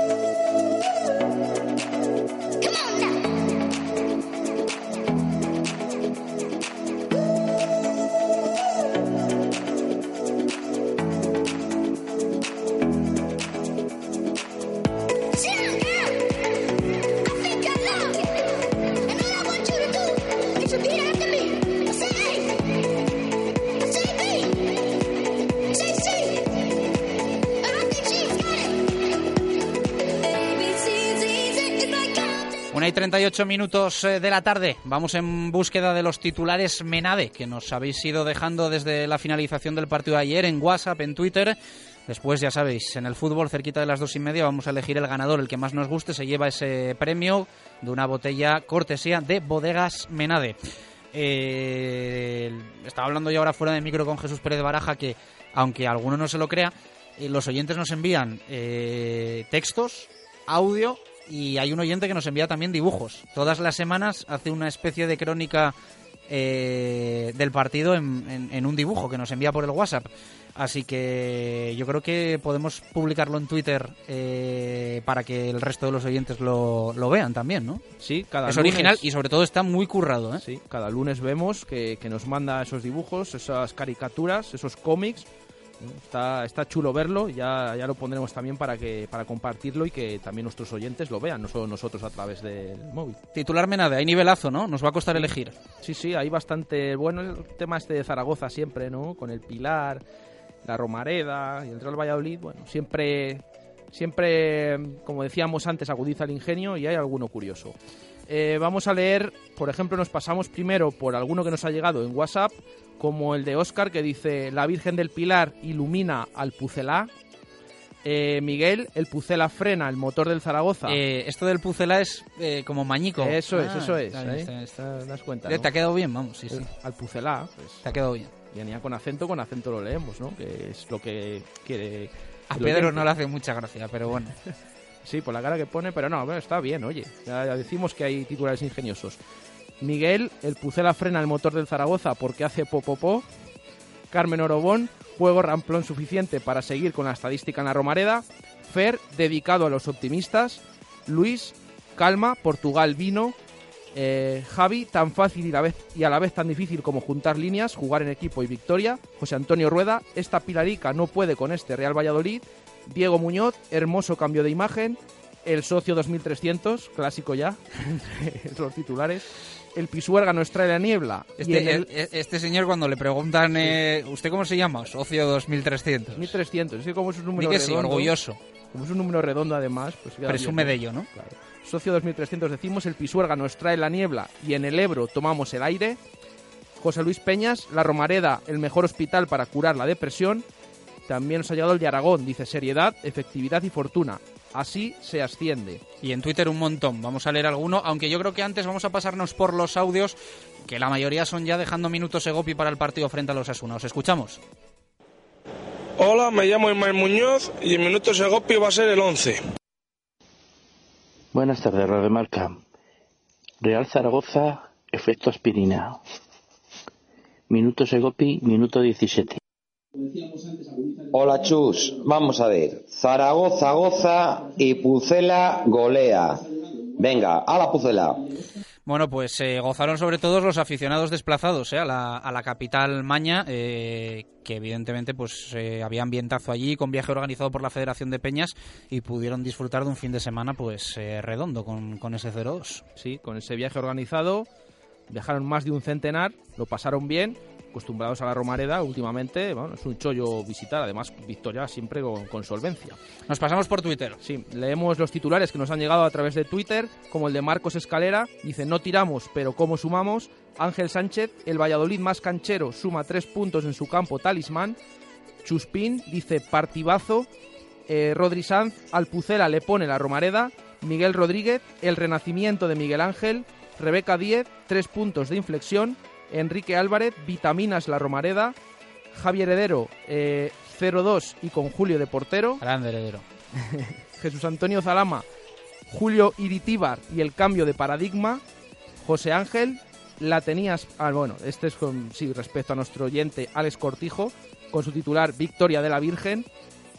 Speaker 3: Una y 38 minutos eh, de la tarde. Vamos en búsqueda de los titulares Menade, que nos habéis ido dejando desde la finalización del partido de ayer en WhatsApp, en Twitter. Después, ya sabéis, en el fútbol, cerquita de las dos y media, vamos a elegir el ganador, el que más nos guste, se lleva ese premio de una botella cortesía de Bodegas Menade. Eh, estaba hablando yo ahora fuera de micro con Jesús Pérez Baraja que, aunque alguno no se lo crea, eh, los oyentes nos envían textos, audio y hay un oyente que nos envía también dibujos. Todas las semanas hace una especie de crónica eh, del partido en, en- en un dibujo que nos envía por el WhatsApp. Así que yo creo que podemos publicarlo en Twitter eh, para que el resto de los oyentes lo, lo vean también, ¿no?
Speaker 5: Sí, cada
Speaker 3: Es
Speaker 5: lunes-
Speaker 3: original y sobre todo está muy currado, ¿eh?
Speaker 5: Sí, cada lunes vemos que, que nos manda esos dibujos, esas caricaturas, esos cómics. Está, está chulo verlo, ya, ya lo pondremos también para que para compartirlo y que también nuestros oyentes lo vean, no solo nosotros a través del móvil.
Speaker 3: Titular Menade, hay nivelazo, ¿no? Nos va a costar elegir.
Speaker 5: Sí, sí, hay bastante. Bueno, el tema este de Zaragoza siempre, ¿no? Con el Pilar, la Romareda y el Real Valladolid, bueno, siempre, siempre, como decíamos antes, agudiza el ingenio y hay alguno curioso. Eh, vamos a leer, por ejemplo, nos pasamos primero por alguno que nos ha llegado en WhatsApp, como el de Oscar que dice, la Virgen del Pilar ilumina al Pucelá. Eh, Miguel, el Pucela frena el motor del Zaragoza.
Speaker 3: Eh, esto del Pucela es como mañico.
Speaker 5: Eso es,
Speaker 3: Ah,
Speaker 5: eso es.
Speaker 3: está bien, está bien.
Speaker 5: Esta- ¿Te das cuenta? No?
Speaker 3: Te ha quedado bien, vamos, sí, sí.
Speaker 5: Al Pucelá, pues.
Speaker 3: Te ha quedado bien.
Speaker 5: Venía con acento, con acento lo leemos, ¿no? Que es lo que quiere.
Speaker 3: A Pedro no le hace mucha gracia, pero bueno.
Speaker 5: Sí, por la cara que pone, pero no, bueno, está bien, oye. Ya, decimos que hay titulares ingeniosos. Miguel, el Pucela frena el motor del Zaragoza porque hace popopó. Carmen Orobón, juego ramplón suficiente para seguir con la estadística en la Romareda. Fer, dedicado a los optimistas. Luis, calma, Portugal vino. Eh, Javi, tan fácil y, y a la vez tan difícil como juntar líneas, jugar en equipo y victoria. José Antonio Rueda, esta pilarica no puede con este Real Valladolid. Diego Muñoz, hermoso cambio de imagen. El socio 2300, clásico ya, entre los titulares. El Pisuerga nos trae la niebla.
Speaker 3: Este,
Speaker 5: el-
Speaker 3: e- e- este señor cuando le preguntan, eh, ¿usted cómo se llama? Socio 2300.
Speaker 5: 1300, es que como es un número
Speaker 3: que sí,
Speaker 5: redondo.
Speaker 3: orgulloso.
Speaker 5: Como es un número redondo además, pues
Speaker 3: Presume
Speaker 5: bien,
Speaker 3: de ello, ¿no?
Speaker 5: Claro. Socio 2300 decimos, el Pisuerga nos trae la niebla y en el Ebro tomamos el aire. José Luis Peñas, la Romareda, el mejor hospital para curar la depresión. También nos ha llegado el de Aragón, dice seriedad, efectividad y fortuna. Así se asciende.
Speaker 3: Y en Twitter un montón. Vamos a leer alguno, aunque yo creo que antes vamos a pasarnos por los audios, que la mayoría son ya dejando minutos Egopi para el partido frente a los Asuna. ¿Os escuchamos?
Speaker 10: Hola, me llamo Ismael Muñoz y en minutos Egopi va a ser el 11.
Speaker 11: Buenas tardes, Radio Marca. Real Zaragoza, efecto aspirina. Minuto Segopi, minuto 17.
Speaker 12: Hola Chus, vamos a ver. Zaragoza goza y Pucela golea. Venga, a la Pucela.
Speaker 3: Bueno, pues eh, gozaron sobre todo los aficionados desplazados eh, a, la, a la capital maña, eh, que evidentemente pues eh, había ambientazo allí con viaje organizado por la Federación de Peñas y pudieron disfrutar de un fin de semana pues eh, redondo con, con ese 0-2.
Speaker 5: Sí, con ese viaje organizado viajaron más de un centenar, lo pasaron bien, acostumbrados a la Romareda últimamente, bueno, es un chollo visitar, además victoria siempre con, con solvencia.
Speaker 3: Nos pasamos por Twitter.
Speaker 5: Sí, leemos los titulares que nos han llegado a través de Twitter, como el de Marcos Escalera, dice no tiramos, pero ¿cómo sumamos? Ángel Sánchez, el Valladolid más canchero, suma tres puntos en su campo talismán. Chuspín dice partidazo. Eh, Rodri Sanz, al Pucela le pone la Romareda. Miguel Rodríguez, el renacimiento de Miguel Ángel. Rebeca Díez, tres puntos de inflexión. Enrique Álvarez, vitaminas la Romareda. Javier Heredero, eh, 0-2 y con Julio de portero.
Speaker 3: Grande Heredero.
Speaker 5: Jesús Antonio Zalama, Julio Iritíbar y el cambio de paradigma. José Ángel, la tenías. Ah, bueno, este es con, sí, respecto a nuestro oyente Alex Cortijo, con su titular Victoria de la Virgen.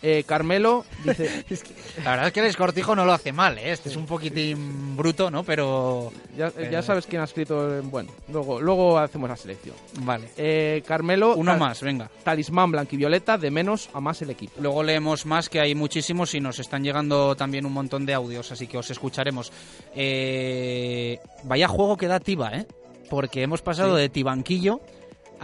Speaker 5: Eh, Carmelo dice.
Speaker 3: La verdad es que el escortijo no lo hace mal, ¿eh? este es un poquitín bruto, ¿no? Pero...
Speaker 5: Ya,
Speaker 3: pero-
Speaker 5: ya sabes quién ha escrito. eh, Bueno, luego, luego hacemos la selección.
Speaker 3: Vale.
Speaker 5: Eh, Carmelo.
Speaker 3: Uno más, venga.
Speaker 5: Talismán blanquivioleta, de menos a más el equipo.
Speaker 3: Luego leemos más, que hay muchísimos y nos están llegando también un montón de audios, así que os escucharemos. Eh, vaya juego que da Tiba, ¿eh? Porque hemos pasado
Speaker 5: Sí.
Speaker 3: de Tibanquillo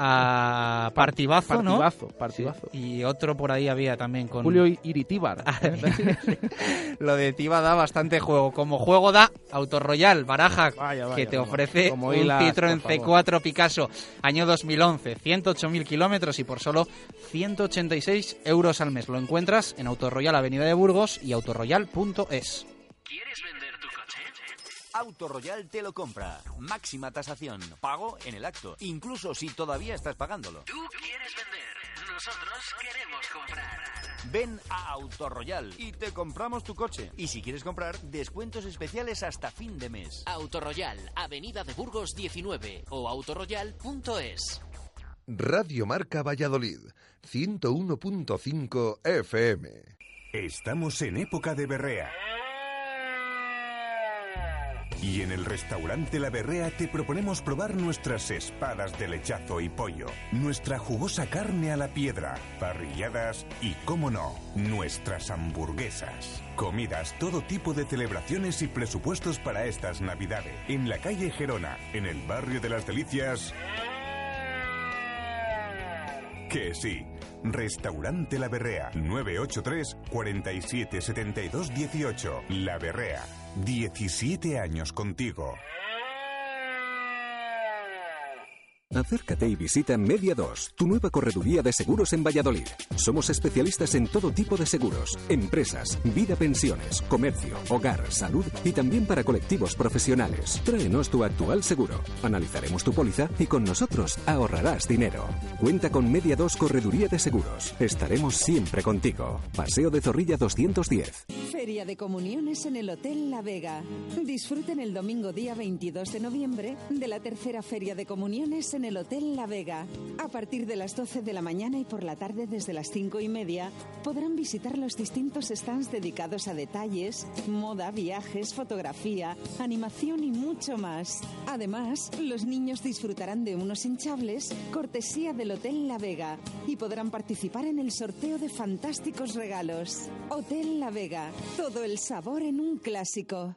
Speaker 3: a Partibazo,
Speaker 5: partidazo.
Speaker 3: Y otro por ahí había también con...
Speaker 5: Julio Iritíbar.
Speaker 3: Lo de Tiba da bastante juego. Como juego da Autoroyal, Baraja,
Speaker 5: Vaya, vaya,
Speaker 3: que te
Speaker 5: como-
Speaker 3: ofrece
Speaker 5: como
Speaker 3: un
Speaker 5: hilas,
Speaker 3: Citroën
Speaker 5: por favor.
Speaker 3: C4 Picasso, año 2011, 108.000 kilómetros y por solo 186 euros al mes. Lo encuentras en Autoroyal Avenida de Burgos y autoroyal.es.
Speaker 13: Autoroyal te lo compra. Máxima tasación. Pago en el acto. Incluso si todavía estás pagándolo.
Speaker 2: Tú quieres vender, nosotros queremos comprar.
Speaker 13: Ven a Autoroyal y te compramos tu coche. Y si quieres comprar, descuentos especiales hasta fin de mes.
Speaker 14: Autoroyal, Avenida de Burgos 19 o autoroyal.es.
Speaker 9: Radio Marca Valladolid, 101.5 FM.
Speaker 15: Estamos en época de berrea. Y en el restaurante La Berrea te proponemos probar nuestras espadas de lechazo y pollo, nuestra jugosa carne a la piedra, parrilladas y, cómo no, nuestras hamburguesas. Comidas, todo tipo de celebraciones y presupuestos para estas navidades. En la calle Gerona, en el barrio de las Delicias. Que sí. Restaurante La Berrea, 983 47 72 18. La Berrea. 17 años contigo.
Speaker 16: Acércate y visita Media 2, tu nueva correduría de seguros en Valladolid. Somos especialistas en todo tipo de seguros, empresas, vida pensiones, comercio, hogar, salud y también para colectivos profesionales. Tráenos tu actual seguro, analizaremos tu póliza y con nosotros ahorrarás dinero. Cuenta con Media 2 Correduría de Seguros. Estaremos siempre contigo. Paseo de Zorrilla 210.
Speaker 17: Feria de Comuniones en el Hotel La Vega. Disfruten el domingo día 22 de noviembre de la tercera Feria de Comuniones en el Hotel La Vega. A partir de las 12 de la mañana y por la tarde desde las 5 y media podrán visitar los distintos stands dedicados a detalles, moda, viajes, fotografía, animación y mucho más. Además, los niños disfrutarán de unos hinchables cortesía del Hotel La Vega y podrán participar en el sorteo de fantásticos regalos. Hotel La Vega, todo el sabor en un clásico.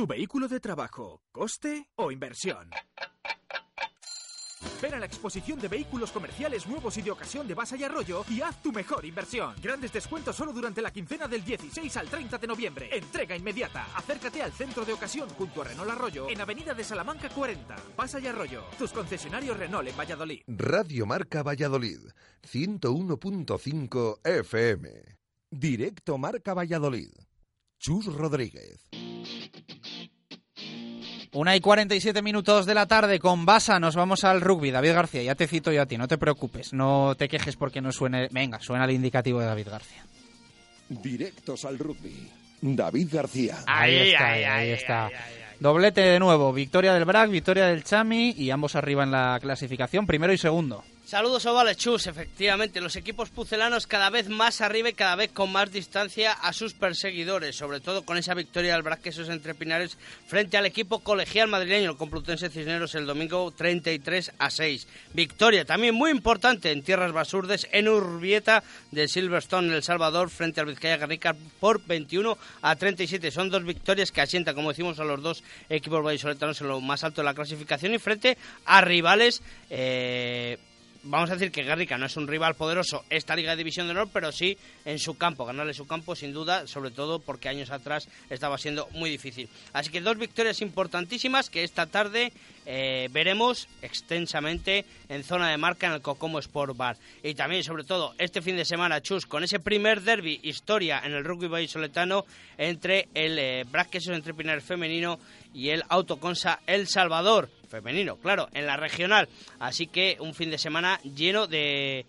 Speaker 18: ¿Tu vehículo de trabajo, coste o inversión? Ven a la exposición de vehículos comerciales nuevos y de ocasión de Basa y Arroyo y haz tu mejor inversión. Grandes descuentos solo durante la quincena del 16 al 30 de noviembre. Entrega inmediata. Acércate al centro de ocasión junto a Renault Arroyo en Avenida de Salamanca 40. Basa y Arroyo, tus concesionarios Renault en Valladolid.
Speaker 9: Radio Marca Valladolid, 101.5 FM. Directo Marca Valladolid. Chus Rodríguez.
Speaker 3: Una y 47 minutos de la tarde con Basa, nos vamos al rugby. David García, ya te cito yo a ti, no te preocupes, no te quejes porque no suene. Venga, suena el indicativo de David García.
Speaker 19: Directos al rugby. David García.
Speaker 3: Ahí, está, ahí, está. Doblete de nuevo, victoria del BRAC, victoria del Chami y ambos arriba en la clasificación, primero y segundo.
Speaker 20: Saludos ovales, Chus. Efectivamente, los equipos pucelanos cada vez más arriba y cada vez con más distancia a sus perseguidores, sobre todo con esa victoria del Braquesos entre Pinares frente al equipo colegial madrileño, el Complutense Cisneros, el domingo 33 a 6. Victoria también muy importante en tierras basurdes en Urbieta del Silverstone en El Salvador frente al Vizcaya Garrica por 21 a 37. Son dos victorias que asientan, como decimos, a los dos equipos vallisoletanos en lo más alto de la clasificación y frente a rivales. Eh, vamos a decir que Garrica no es un rival poderoso esta Liga de División de Honor, pero sí en su campo, ganarle su campo sin duda, sobre todo porque años atrás estaba siendo muy difícil. Así que dos victorias importantísimas que esta tarde eh, veremos extensamente en zona de marca en el Cocomo Sport Bar. Y también, sobre todo, este fin de semana, Chus, con ese primer derby historia en el rugby vallisoletano entre el eh, Brasquesos entre Pinares femenino y el Autoconsa El Salvador femenino, claro, en la regional. Así que un fin de semana lleno de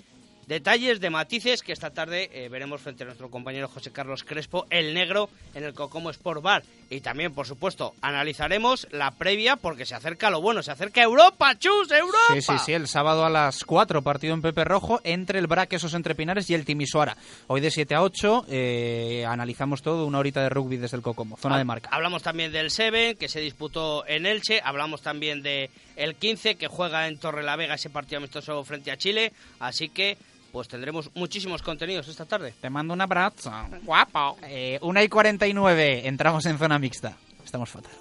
Speaker 20: detalles, de matices que esta tarde eh, veremos frente a nuestro compañero José Carlos Crespo, el negro, en el Cocomo Sport Bar. Y también, por supuesto, analizaremos la previa porque se acerca lo bueno, se acerca Europa, chus, Europa.
Speaker 3: Sí, sí, sí, el sábado a las 4, partido en Pepe Rojo entre el Braquesos entre Pinares y el Timisoara. Hoy de 7 a 8 eh, analizamos todo, una horita de rugby desde el Cocomo, zona de marca.
Speaker 20: Hablamos también del Seven, que se disputó en Elche, hablamos también de el 15, que juega en Torre la Vega ese partido amistoso frente a Chile, así que pues tendremos muchísimos contenidos esta tarde.
Speaker 3: Te mando un abrazo. Guapo. Eh, una y 49, entramos en zona mixta. Estamos fatal.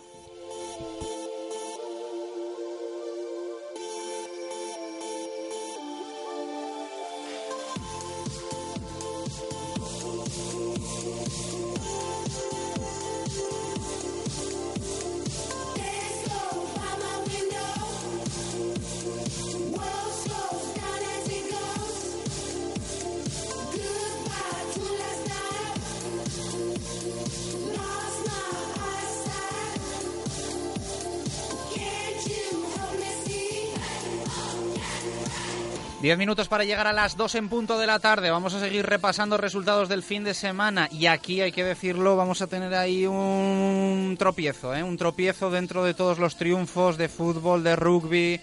Speaker 3: Diez minutos para llegar a las dos en punto de la tarde. Vamos a seguir repasando resultados del fin de semana. Y aquí, hay que decirlo, vamos a tener ahí un tropiezo, ¿eh? un tropiezo dentro de todos los triunfos de fútbol, de rugby,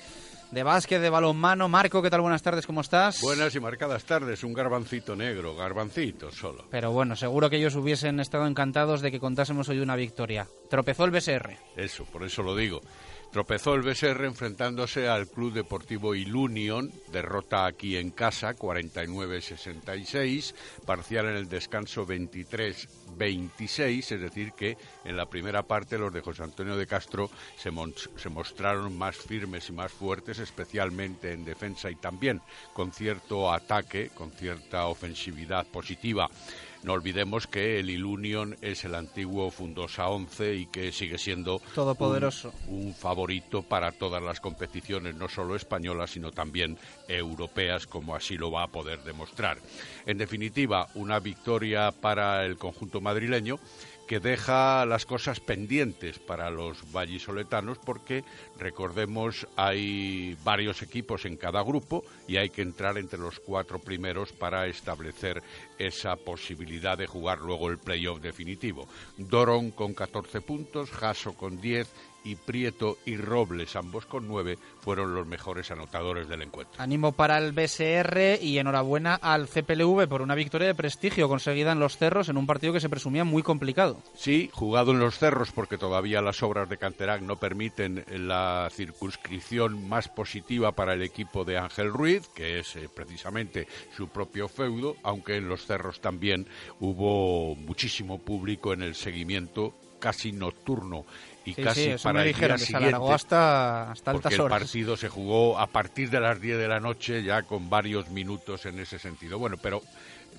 Speaker 3: de básquet, de balonmano. Marco, ¿qué tal? Buenas tardes, ¿cómo estás?
Speaker 21: Buenas y marcadas tardes, un garbancito negro, garbancito solo.
Speaker 3: Pero bueno, seguro que ellos hubiesen estado encantados de que contásemos hoy una victoria. Tropezó el BSR.
Speaker 21: Eso, por eso lo digo. Tropezó el BSR enfrentándose al Club Deportivo Ilunion, derrota aquí en casa 49-66, parcial en el descanso 23-26, es decir que en la primera parte los de José Antonio de Castro se, mostraron más firmes y más fuertes, especialmente en defensa y también con cierto ataque, con cierta ofensividad positiva. No olvidemos que el Ilunion es el antiguo Fundosa 11 y que sigue siendo
Speaker 3: todopoderoso.
Speaker 21: Un, un, favorito para todas las competiciones, no solo españolas, sino también europeas, como así lo va a poder demostrar. En definitiva, una victoria para el conjunto madrileño que deja las cosas pendientes para los vallisoletanos porque, recordemos, hay varios equipos en cada grupo y hay que entrar entre los cuatro primeros para establecer esa posibilidad de jugar luego el playoff definitivo. Dorón con 14 puntos, Jaso con 10 y Prieto y Robles, ambos con nueve, fueron los mejores anotadores del encuentro.
Speaker 3: Ánimo para el BSR y enhorabuena al CPLV por una victoria de prestigio conseguida en los cerros en un partido que se presumía muy complicado.
Speaker 21: Sí, jugado en los cerros porque todavía las obras de Canterac no permiten la circunscripción más positiva para el equipo de Ángel Ruiz, que es eh, precisamente su propio feudo, aunque en los cerros también hubo muchísimo público en el seguimiento casi nocturno y
Speaker 3: sí,
Speaker 21: casi
Speaker 3: sí, eso
Speaker 21: para
Speaker 3: me
Speaker 21: el día
Speaker 3: que se alargó
Speaker 21: siguiente,
Speaker 3: hasta,
Speaker 21: porque el partido se jugó a partir de las 10 de la noche ya con varios minutos en ese sentido. Bueno, pero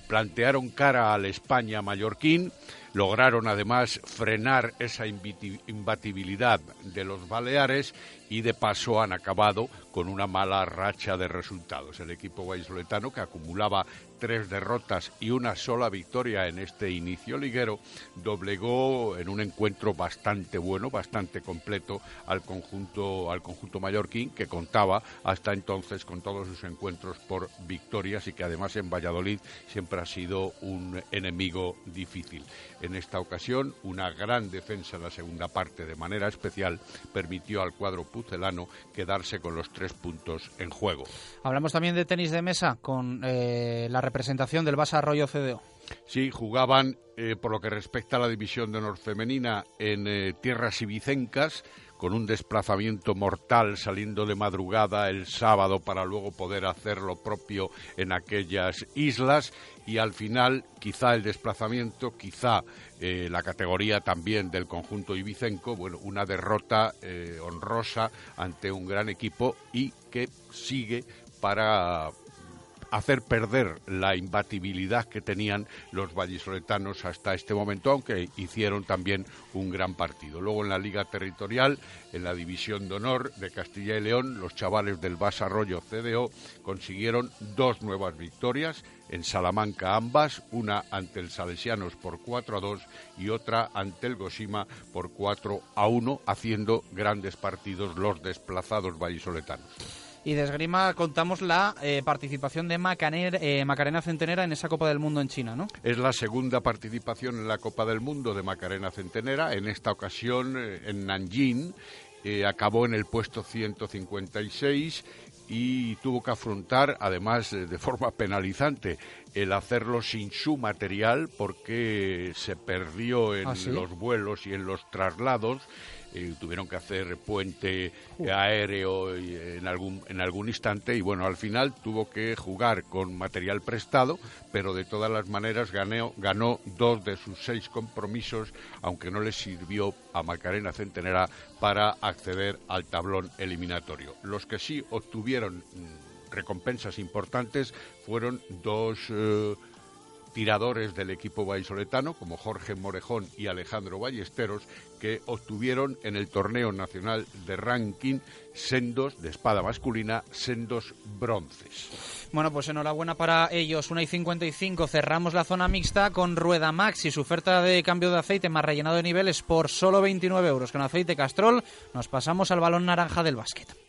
Speaker 21: plantearon cara al España mallorquín, lograron además frenar esa imbatibilidad de los Baleares y de paso han acabado con una mala racha de resultados. El equipo vallisoletano, que acumulaba tres derrotas y una sola victoria en este inicio liguero, doblegó en un encuentro bastante bueno, bastante completo al conjunto, al conjunto mallorquín, que contaba hasta entonces con todos sus encuentros por victorias y que además en Valladolid siempre ha sido un enemigo difícil. En esta ocasión, una gran defensa en la segunda parte de manera especial permitió al cuadro pucelano quedarse con los tres puntos en juego.
Speaker 3: Hablamos también de tenis de mesa con eh, la representación del Barça Arroyo CDO.
Speaker 21: Sí, jugaban, eh, por lo que respecta a la división de honor femenina, en eh, tierras ibicencas, con un desplazamiento mortal saliendo de madrugada el sábado para luego poder hacer lo propio en aquellas islas y al final quizá el desplazamiento, quizá eh, la categoría también del conjunto ibicenco, bueno, una derrota honrosa ante un gran equipo y que sigue para hacer perder la imbatibilidad que tenían los vallisoletanos hasta este momento, aunque hicieron también un gran partido. Luego en la Liga Territorial, en la División de Honor de Castilla y León, los chavales del Bas Arroyo CDO consiguieron dos nuevas victorias, en Salamanca ambas, una ante el Salesianos por 4 a 2 y otra ante el Gosima por 4 a 1, haciendo grandes partidos los desplazados vallisoletanos.
Speaker 3: Y de esgrima contamos la eh, participación de Macaner- eh, Macarena Centenera en esa Copa del Mundo en China, ¿no?
Speaker 21: Es la segunda participación en la Copa del Mundo de Macarena Centenera, en esta ocasión eh, en Nanjing. eh, acabó en el puesto 156 y tuvo que afrontar, además de forma penalizante, el hacerlo sin su material porque se perdió en
Speaker 3: ¿Ah, sí?
Speaker 21: los vuelos y en los traslados. Eh, tuvieron que hacer puente aéreo en algún en algún instante y bueno al final tuvo que jugar con material prestado pero de todas las maneras ganó ganó dos de sus seis compromisos aunque no le sirvió a Macarena Centenera para acceder al tablón eliminatorio. Los que sí obtuvieron mm, recompensas importantes fueron dos eh, tiradores del equipo vallisoletano, como Jorge Morejón y Alejandro Ballesteros, que obtuvieron en el torneo nacional de ranking sendos de espada masculina, sendos bronces.
Speaker 3: Bueno, pues enhorabuena para ellos. 1 y 55. Cerramos la zona mixta con Rueda Max y su oferta de cambio de aceite más rellenado de niveles por solo 29 euros. Con aceite Castrol nos pasamos al balón naranja del básquet.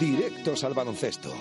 Speaker 1: Directos al baloncesto.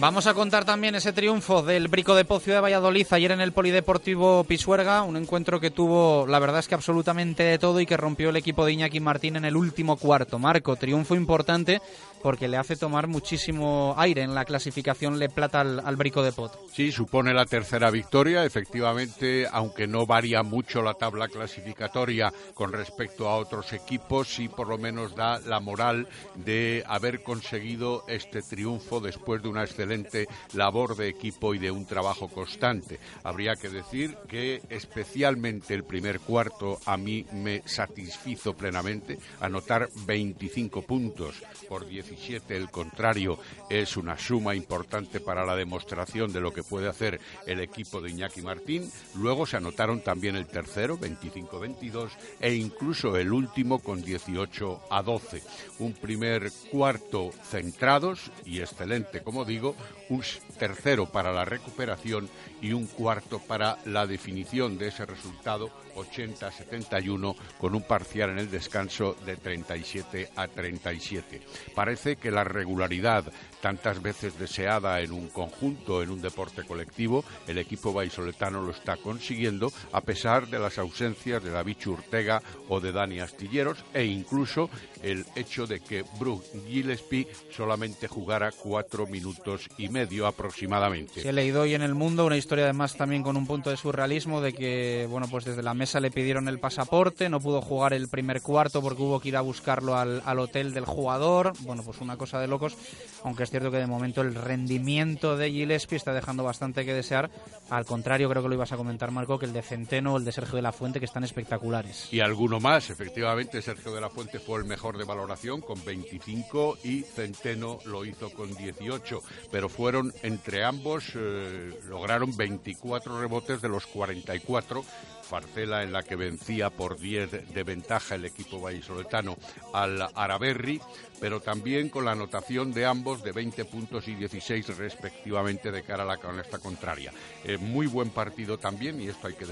Speaker 3: Vamos a contar también ese triunfo del Brico de Pocio de Valladolid ayer en el Polideportivo Pisuerga, un encuentro que tuvo, la verdad es que absolutamente de todo y que rompió el equipo de Iñaki Martín en el último cuarto. Marco, triunfo importante porque le hace tomar muchísimo aire en la clasificación Le Plata al, al Brico de Pot.
Speaker 21: Sí, supone la tercera victoria. Efectivamente, aunque no varía mucho la tabla clasificatoria con respecto a otros equipos, sí por lo menos da la moral de haber conseguido este triunfo después de una excelente labor de equipo y de un trabajo constante. Habría que decir que especialmente el primer cuarto a mí me satisfizo plenamente. Anotar 25 puntos por 17 el contrario es una suma importante para la demostración de lo que puede hacer el equipo de Iñaki Martín. Luego se anotaron también el tercero, 25-22, e incluso el último con 18 a 12. Un primer cuarto centrados y excelente, como digo, un tercero para la recuperación y un cuarto para la definición de ese resultado 80-71 con un parcial en el descanso de 37 a 37. Parece que la regularidad tantas veces deseada en un conjunto, en un deporte colectivo, el equipo vallisoletano lo está consiguiendo a pesar de las ausencias de David Urtega o de Dani Astilleros e incluso el hecho de que Brooke Gillespie solamente jugara cuatro minutos y medio aproximadamente.
Speaker 3: Se leído hoy en el mundo una historia además también con un punto de surrealismo de que, bueno, pues desde la mesa le pidieron el pasaporte, no pudo jugar el primer cuarto porque hubo que ir a buscarlo al, al hotel del jugador, bueno, pues una cosa de locos, aunque es cierto que de momento el rendimiento de Gillespie está dejando bastante que desear, al contrario creo que lo ibas a comentar Marco, que el de Centeno o el de Sergio de la Fuente que están espectaculares.
Speaker 21: Y alguno más, efectivamente Sergio de la Fuente fue el mejor de valoración con 25 y Centeno lo hizo con 18, pero fueron entre ambos, eh, lograron 24 rebotes de los 44 parcela en la que vencía por 10 de ventaja el equipo vallisoletano al Araberri, pero también con la anotación de ambos de 20 puntos y 16 respectivamente de cara a la canasta contraria. Eh, muy buen partido también, y esto hay que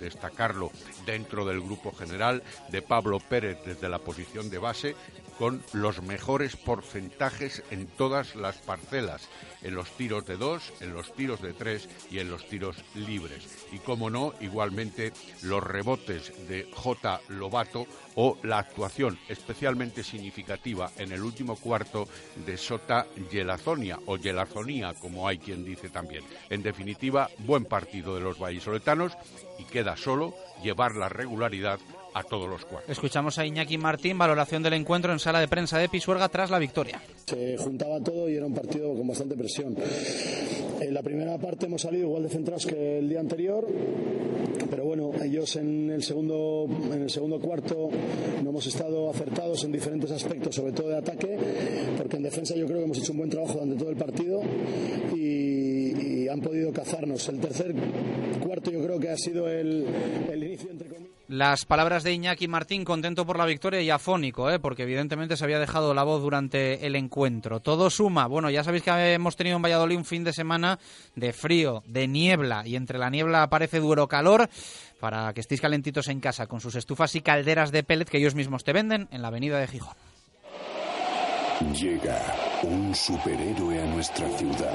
Speaker 21: destacarlo dentro del grupo general, de Pablo Pérez desde la posición de base, con los mejores porcentajes en todas las parcelas, en los tiros de dos, en los tiros de tres y en los tiros libres. Y como no, igualmente los rebotes de J. Lobato o la actuación especialmente significativa en el último cuarto de Sota Yelazonia o Yelazonía, como hay quien dice también. En definitiva, buen partido de los vallisoletanos y queda solo llevar la regularidad a todos los cuartos.
Speaker 3: Escuchamos a Iñaki Martín, valoración del encuentro en sala de prensa de Pisuerga tras la victoria.
Speaker 22: Se juntaba todo y era un partido con bastante presión. En la primera parte hemos salido igual de centrados que el día anterior, pero bueno, ellos en el segundo, en el segundo cuarto no hemos estado acertados en diferentes aspectos, sobre todo de ataque, porque en defensa yo creo que hemos hecho un buen trabajo durante todo el partido y, y han podido cazarnos. El tercer cuarto yo creo que ha sido el, el inicio entre comillas.
Speaker 3: Las palabras de Iñaki Martín, contento por la victoria y afónico, ¿eh? porque evidentemente se había dejado la voz durante el encuentro. Todo suma. Bueno, ya sabéis que hemos tenido en Valladolid un fin de semana de frío, de niebla, y entre la niebla aparece duro calor para que estéis calentitos en casa con sus estufas y calderas de pellet que ellos mismos te venden en la avenida de Gijón.
Speaker 7: Llega un superhéroe a nuestra ciudad.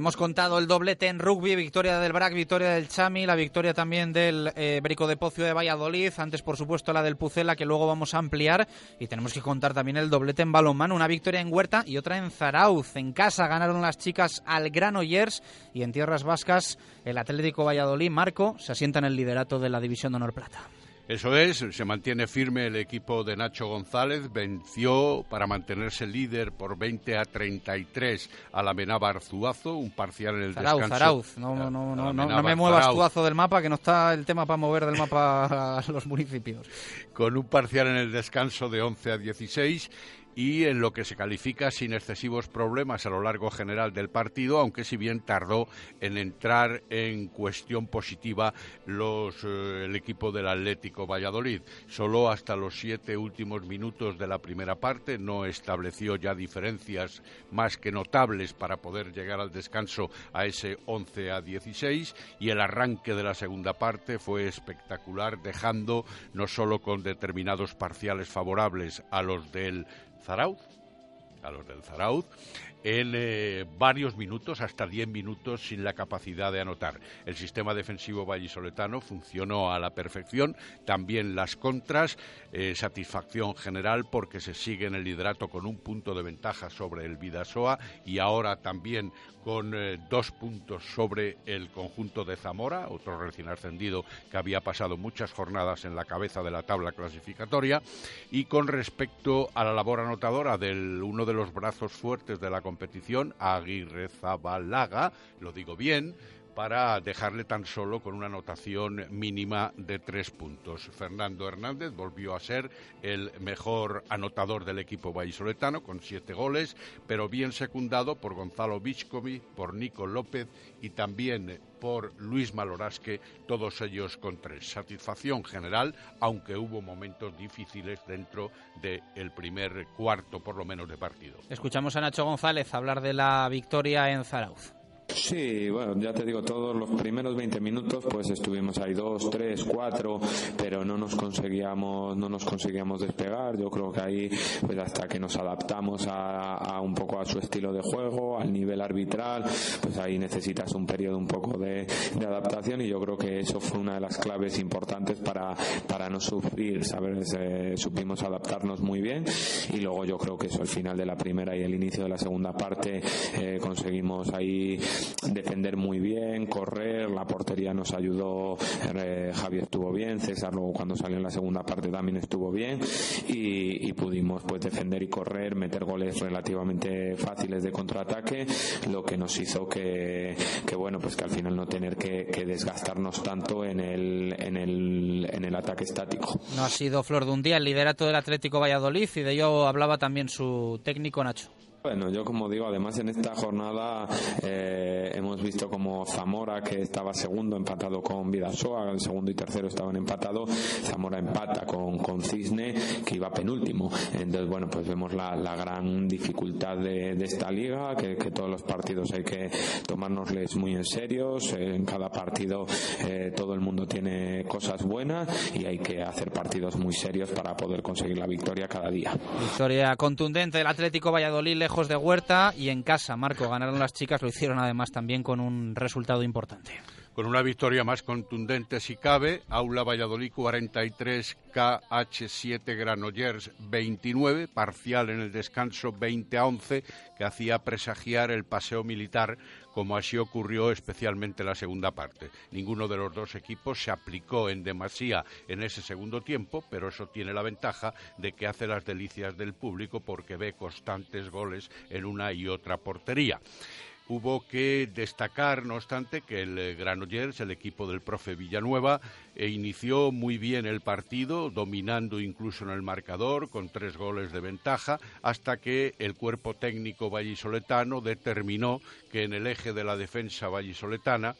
Speaker 3: Hemos contado el doblete en rugby, victoria del BRAC, victoria del Chami, la victoria también del eh, Brico de Pocio de Valladolid, antes por supuesto la del Pucela que luego vamos a ampliar y tenemos que contar también el doblete en balonmano, una victoria en Huerta y otra en Zarauz. En casa ganaron las chicas al Granollers y en tierras vascas el Atlético Valladolid, Marco, se asienta en el liderato de la División de Honor Plata.
Speaker 21: Eso es, se mantiene firme el equipo de Nacho González, venció para mantenerse líder por 20 a 33 a la Menaba Arzuazo, un parcial en el
Speaker 3: Zarauz,
Speaker 21: descanso.
Speaker 3: Zarauz, no, no, no, no, no me muevas Arzuazo del mapa, que no está el tema para mover del mapa a los municipios.
Speaker 21: Con un parcial en el descanso de 11 a 16 y en lo que se califica sin excesivos problemas a lo largo general del partido, aunque si bien tardó en entrar en cuestión positiva los, eh, el equipo del Atlético Valladolid. Solo hasta los siete últimos minutos de la primera parte no estableció ya diferencias más que notables para poder llegar al descanso a ese 11 a 16 y el arranque de la segunda parte fue espectacular, dejando no solo con determinados parciales favorables a los del Zarauz, a los del Zarauz, en eh, varios minutos, hasta 10 minutos, sin la capacidad de anotar. El sistema defensivo vallisoletano funcionó a la perfección, también las contras, eh, satisfacción general porque se sigue en el liderato con un punto de ventaja sobre el Vidasoa y ahora también con eh, dos puntos sobre el conjunto de Zamora, otro recién ascendido que había pasado muchas jornadas en la cabeza de la tabla clasificatoria, y con respecto a la labor anotadora de uno de los brazos fuertes de la competición, Aguirre Zabalaga, lo digo bien, para dejarle tan solo con una anotación mínima de tres puntos. Fernando Hernández volvió a ser el mejor anotador del equipo vallisoletano con siete goles, pero bien secundado por Gonzalo Bichkovi, por Nico López y también por Luis Malorasque, todos ellos con tres. Satisfacción general, aunque hubo momentos difíciles dentro del primer cuarto, por lo menos, de partido.
Speaker 3: Escuchamos a Nacho González hablar de la victoria en Zarauz.
Speaker 23: Sí, bueno, ya te digo, todos los primeros 20 minutos pues estuvimos ahí dos, tres, cuatro, pero no nos conseguíamos, no nos conseguíamos despegar. Yo creo que ahí, pues hasta que nos adaptamos a, un poco a su estilo de juego, al nivel arbitral, pues ahí necesitas un periodo un poco de, adaptación y yo creo que eso fue una de las claves importantes para, para no sufrir, ¿sabes? Eh, supimos adaptarnos muy bien y luego yo creo que eso al final de la primera y el inicio de la segunda parte eh, conseguimos ahí defender muy bien, correr, la portería nos ayudó, eh, Javier estuvo bien, César luego cuando salió en la segunda parte también estuvo bien y, pudimos pues defender y correr, meter goles relativamente fáciles de contraataque, lo que nos hizo que, bueno, pues que al final no tener que, desgastarnos tanto en el, en el, en el ataque estático.
Speaker 3: No ha sido flor de un día el liderato del Atlético Valladolid y de ello hablaba también su técnico Nacho.
Speaker 23: Bueno, yo como digo, además en esta jornada eh, hemos visto como Zamora, que estaba segundo empatado con Vidasoa, el segundo y tercero estaban empatados, Zamora empata con, con Cisne, que iba penúltimo. Entonces, bueno, pues vemos la, la gran dificultad de, de esta liga, que, que, todos los partidos hay que tomárnosles muy en serio. En cada partido eh, todo el mundo tiene cosas buenas y hay que hacer partidos muy serios para poder conseguir la victoria cada día.
Speaker 3: Victoria contundente del Atlético Valladolid lejos de Huerta y en casa, Marco, ganaron las chicas, lo hicieron además también con un resultado importante.
Speaker 21: Con una victoria más contundente si cabe, Aula Valladolid 43, KH7 Granollers 29, parcial en el descanso 20 a 11, que hacía presagiar el paseo militar como así ocurrió especialmente en la segunda parte. Ninguno de los dos equipos se aplicó en demasía en ese segundo tiempo, pero eso tiene la ventaja de que hace las delicias del público porque ve constantes goles en una y otra portería. Hubo que destacar, no obstante, que el eh, Granollers, el equipo del profe Villanueva, eh, inició muy bien el partido, dominando incluso en el marcador, con tres goles de ventaja, hasta que el cuerpo técnico vallisoletano determinó que en el eje de la defensa vallisoletana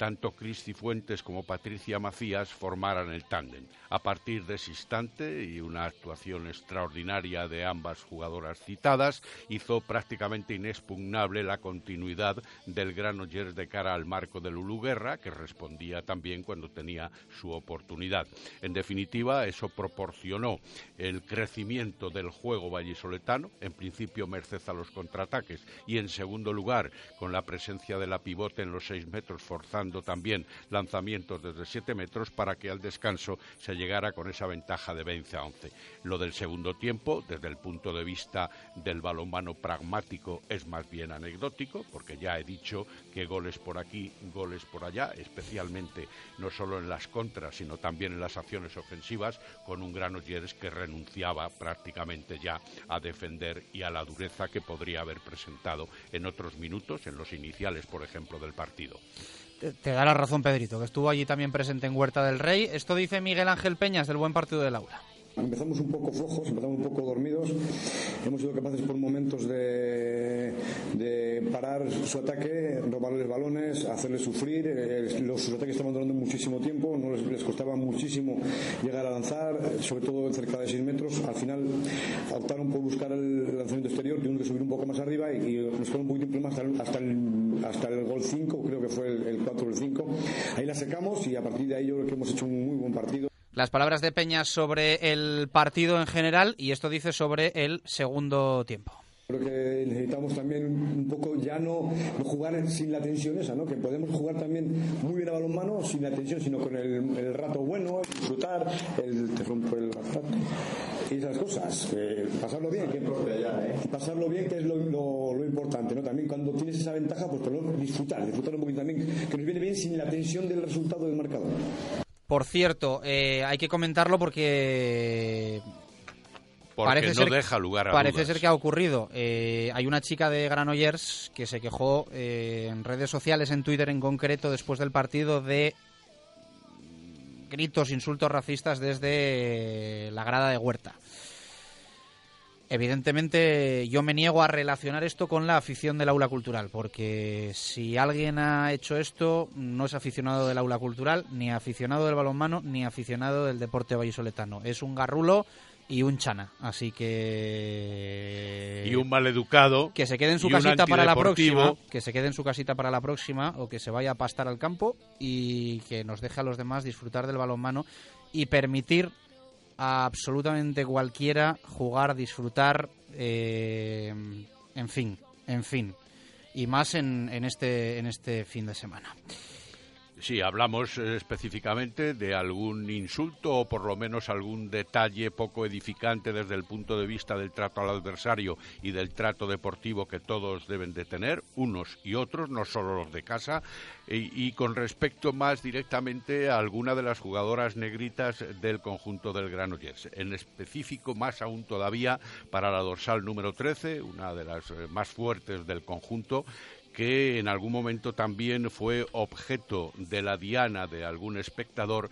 Speaker 21: tanto Cristi Fuentes como Patricia Macías formaran el tándem. A partir de ese instante y una actuación extraordinaria de ambas jugadoras citadas hizo prácticamente inexpugnable la continuidad del Granollers de cara al marco del Uluguerra, que respondía también cuando tenía su oportunidad. En definitiva, eso proporcionó el crecimiento del juego vallisoletano, en principio merced a los contraataques y en segundo lugar con la presencia de la pivote en los seis metros forzando también lanzamientos desde 7 metros para que al descanso se llegara con esa ventaja de 20 a 11. Lo del segundo tiempo, desde el punto de vista del balonmano pragmático, es más bien anecdótico, porque ya he dicho que goles por aquí, goles por allá, especialmente no solo en las contras, sino también en las acciones ofensivas, con un gran Oyeres que renunciaba prácticamente ya a defender y a la dureza que podría haber presentado en otros minutos, en los iniciales, por ejemplo, del partido.
Speaker 3: Te, da la razón, Pedrito, que estuvo allí también presente en Huerta del Rey. Esto dice Miguel Ángel Peñas del buen partido del aula.
Speaker 24: Empezamos un poco flojos, empezamos un poco dormidos. Hemos sido capaces por momentos de, parar su ataque, robarles balones, hacerles sufrir. Eh, los, sus ataques estaban durando muchísimo tiempo, no les, costaba muchísimo llegar a lanzar, sobre todo cerca de 6 metros. Al final optaron por buscar el lanzamiento exterior, tuvimos que subir un poco más arriba y, nos quedó un poquito más hasta hasta el, gol 5, creo que fue el, el 4 o el 5. Ahí la secamos y a partir de ahí yo creo que hemos hecho un muy buen partido.
Speaker 3: Las palabras de Peña sobre el partido en general y esto dice sobre el segundo tiempo.
Speaker 24: Creo que necesitamos también un poco ya no, jugar sin la tensión esa, ¿no? que podemos jugar también muy bien a balonmano sin la tensión, sino con el, rato bueno, disfrutar, el, te rompo el y esas cosas. Eh, pasarlo bien, que, ¿eh? pasarlo bien que es lo, lo, importante. ¿no? También cuando tienes esa ventaja, pues disfrutar, disfrutar un poquito también, que nos viene bien sin la tensión del resultado del marcador.
Speaker 3: Por cierto, eh, hay que comentarlo porque
Speaker 21: parece no ser, deja lugar a
Speaker 3: Parece ser que ha ocurrido. Eh, hay una chica de Granollers que se quejó eh, en redes sociales, en Twitter en concreto, después del partido de gritos, insultos racistas desde la grada de Huerta. Evidentemente yo me niego a relacionar esto con la afición del aula cultural, porque si alguien ha hecho esto no es aficionado del aula cultural, ni aficionado del balonmano, ni aficionado del deporte vallisoletano. Es un garrulo y un chana, así que
Speaker 21: y un maleducado
Speaker 3: que se quede en su casita para la próxima, que se quede en su casita para la próxima o que se vaya a pastar al campo y que nos deje a los demás disfrutar del balonmano y permitir a absolutamente cualquiera jugar, disfrutar, eh, en fin, en fin. Y más en, en, este, en este fin de semana.
Speaker 21: Sí, hablamos eh, específicamente de algún insulto o por lo menos algún detalle poco edificante desde el punto de vista del trato al adversario y del trato deportivo que todos deben de tener, unos y otros, no solo los de casa, y, con respecto más directamente a alguna de las jugadoras negritas del conjunto del Granollers, en específico más aún todavía para la dorsal número 13, una de las eh, más fuertes del conjunto, que en algún momento también fue objeto de la diana de algún espectador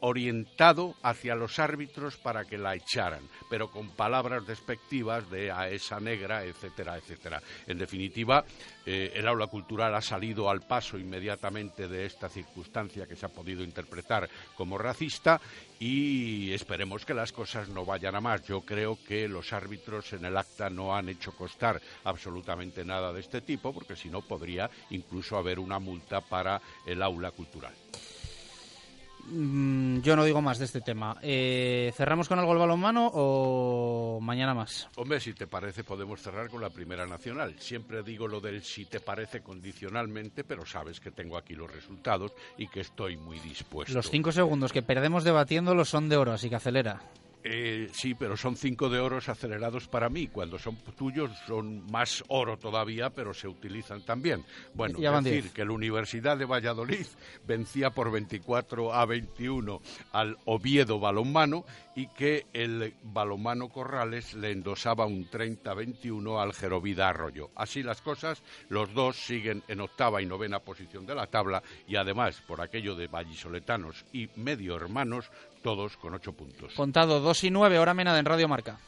Speaker 21: orientado hacia los árbitros para que la echaran, pero con palabras despectivas de a esa negra, etcétera, etcétera. En definitiva, eh, el aula cultural ha salido al paso inmediatamente de esta circunstancia que se ha podido interpretar como racista y esperemos que las cosas no vayan a más. Yo creo que los árbitros en el acta no han hecho costar absolutamente nada de este tipo, porque si no podría incluso haber una multa para el aula cultural.
Speaker 3: Mm, yo no digo más de este tema. Eh, ¿Cerramos con algo el balonmano o mañana más?
Speaker 21: Hombre, si te parece, podemos cerrar con la Primera Nacional. Siempre digo lo del si te parece condicionalmente, pero sabes que tengo aquí los resultados y que estoy muy dispuesto.
Speaker 3: Los cinco segundos que perdemos debatiéndolo son de oro, así que acelera.
Speaker 21: Eh, sí, pero son cinco de oros acelerados para mí. Cuando son tuyos son más oro todavía, pero se utilizan también. Bueno, es decir que la Universidad de Valladolid vencía por 24 a 21 al Oviedo Balonmano y que el Balonmano Corrales le endosaba un 30 a 21 al Gerovida Arroyo. Así las cosas, los dos siguen en octava y novena posición de la tabla y además, por aquello de vallisoletanos y medio hermanos, todos con ocho puntos.
Speaker 3: Contado dos y nueve, hora menada en Radio Marca.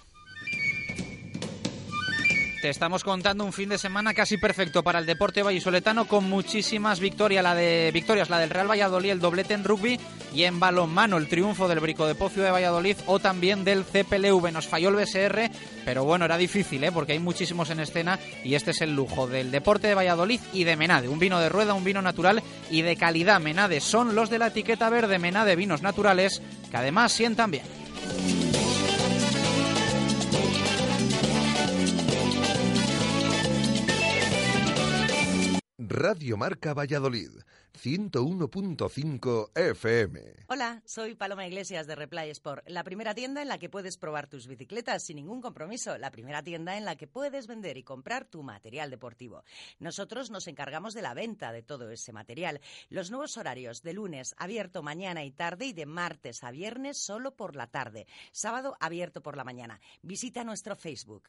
Speaker 3: Te estamos contando un fin de semana casi perfecto para el deporte vallisoletano con muchísimas victorias, la de victorias, la del Real Valladolid, el doblete en rugby y en balonmano, el triunfo del Brico de Pocio de Valladolid o también del CPLV. Nos falló el BSR, pero bueno, era difícil, ¿eh? porque hay muchísimos en escena y este es el lujo del deporte de Valladolid y de Menade, un vino de rueda, un vino natural y de calidad. Menade son los de la etiqueta verde Menade Vinos Naturales, que además sientan bien.
Speaker 9: Radio Marca Valladolid, 101.5 FM.
Speaker 25: Hola, soy Paloma Iglesias de Replay Sport, la primera tienda en la que puedes probar tus bicicletas sin ningún compromiso, la primera tienda en la que puedes vender y comprar tu material deportivo. Nosotros nos encargamos de la venta de todo ese material. Los nuevos horarios de lunes abierto mañana y tarde y de martes a viernes solo por la tarde. Sábado abierto por la mañana. Visita nuestro Facebook.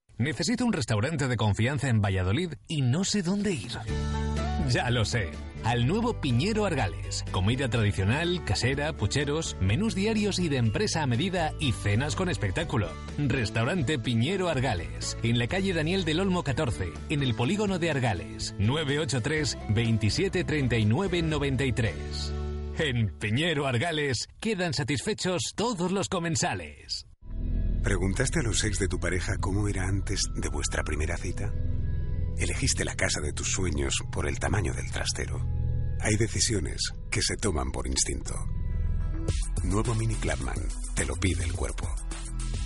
Speaker 26: Necesito un restaurante de confianza en Valladolid y no sé dónde ir. Ya lo sé. Al nuevo Piñero Argales. Comida tradicional, casera, pucheros, menús diarios y de empresa a medida y cenas con espectáculo. Restaurante Piñero Argales. En la calle Daniel del Olmo 14, en el polígono de Argales. 983 27 39 93. En Piñero Argales quedan satisfechos todos los comensales.
Speaker 27: ¿Preguntaste a los ex de tu pareja cómo era antes de vuestra primera cita? ¿Elegiste la casa de tus sueños por el tamaño del trastero? Hay decisiones que se toman por instinto. Nuevo Mini Clubman. Te lo pide el cuerpo.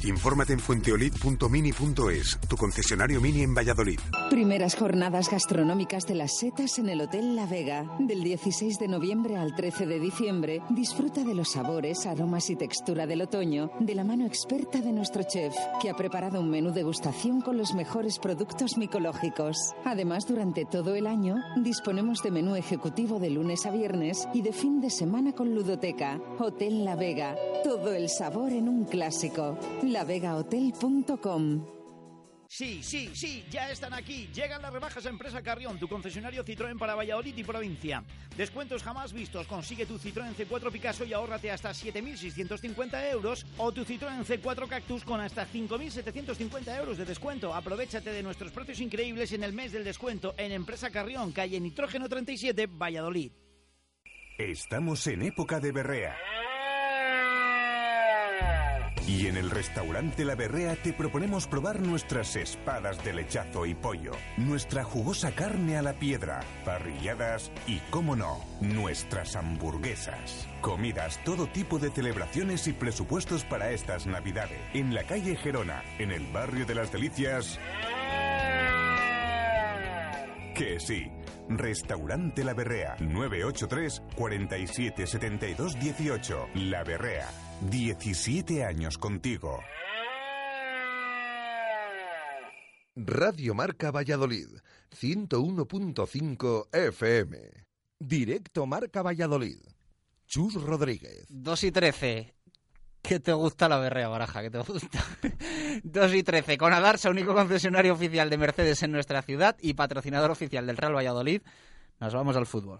Speaker 27: Infórmate en fuenteolid.mini.es, tu concesionario mini en Valladolid.
Speaker 17: Primeras jornadas gastronómicas de las setas en el Hotel La Vega. Del 16 de noviembre al 13 de diciembre, disfruta de los sabores, aromas y textura del otoño de la mano experta de nuestro chef, que ha preparado un menú degustación con los mejores productos micológicos. Además, durante todo el año, disponemos de menú ejecutivo de lunes a viernes y de fin de semana con ludoteca. Hotel La Vega. Todo el sabor en un clásico. lavegahotel.com
Speaker 28: Sí, sí, sí, ya están aquí. Llegan las rebajas a Empresa Carrión, tu concesionario Citroën para Valladolid y provincia. Descuentos jamás vistos. Consigue tu Citroën C4 Picasso y ahórrate hasta 7.650 euros o tu Citroën C4 Cactus con hasta 5.750 euros de descuento. Aprovechate de nuestros precios increíbles en el mes del descuento en Empresa Carrión, calle Nitrógeno 37, Valladolid.
Speaker 7: Estamos en época de berrea. Y en el restaurante La Berrea te proponemos probar nuestras espadas de lechazo y pollo, nuestra jugosa carne a la piedra, parrilladas y, cómo no, nuestras hamburguesas. Comidas, todo tipo de celebraciones y presupuestos para estas navidades. En la calle Gerona, en el barrio de las Delicias. Que sí. Restaurante La Berrea, 983 47 72 18. La Berrea, 17 años contigo.
Speaker 9: Radio Marca Valladolid, 101.5 FM. Directo Marca Valladolid. Chus Rodríguez.
Speaker 3: 2 y 13. ¿Qué te gusta la berrea, baraja? ¿Qué te gusta? 2 y 13. Con Adarsa, único concesionario oficial de Mercedes en nuestra ciudad y patrocinador oficial del Real Valladolid, nos vamos al fútbol.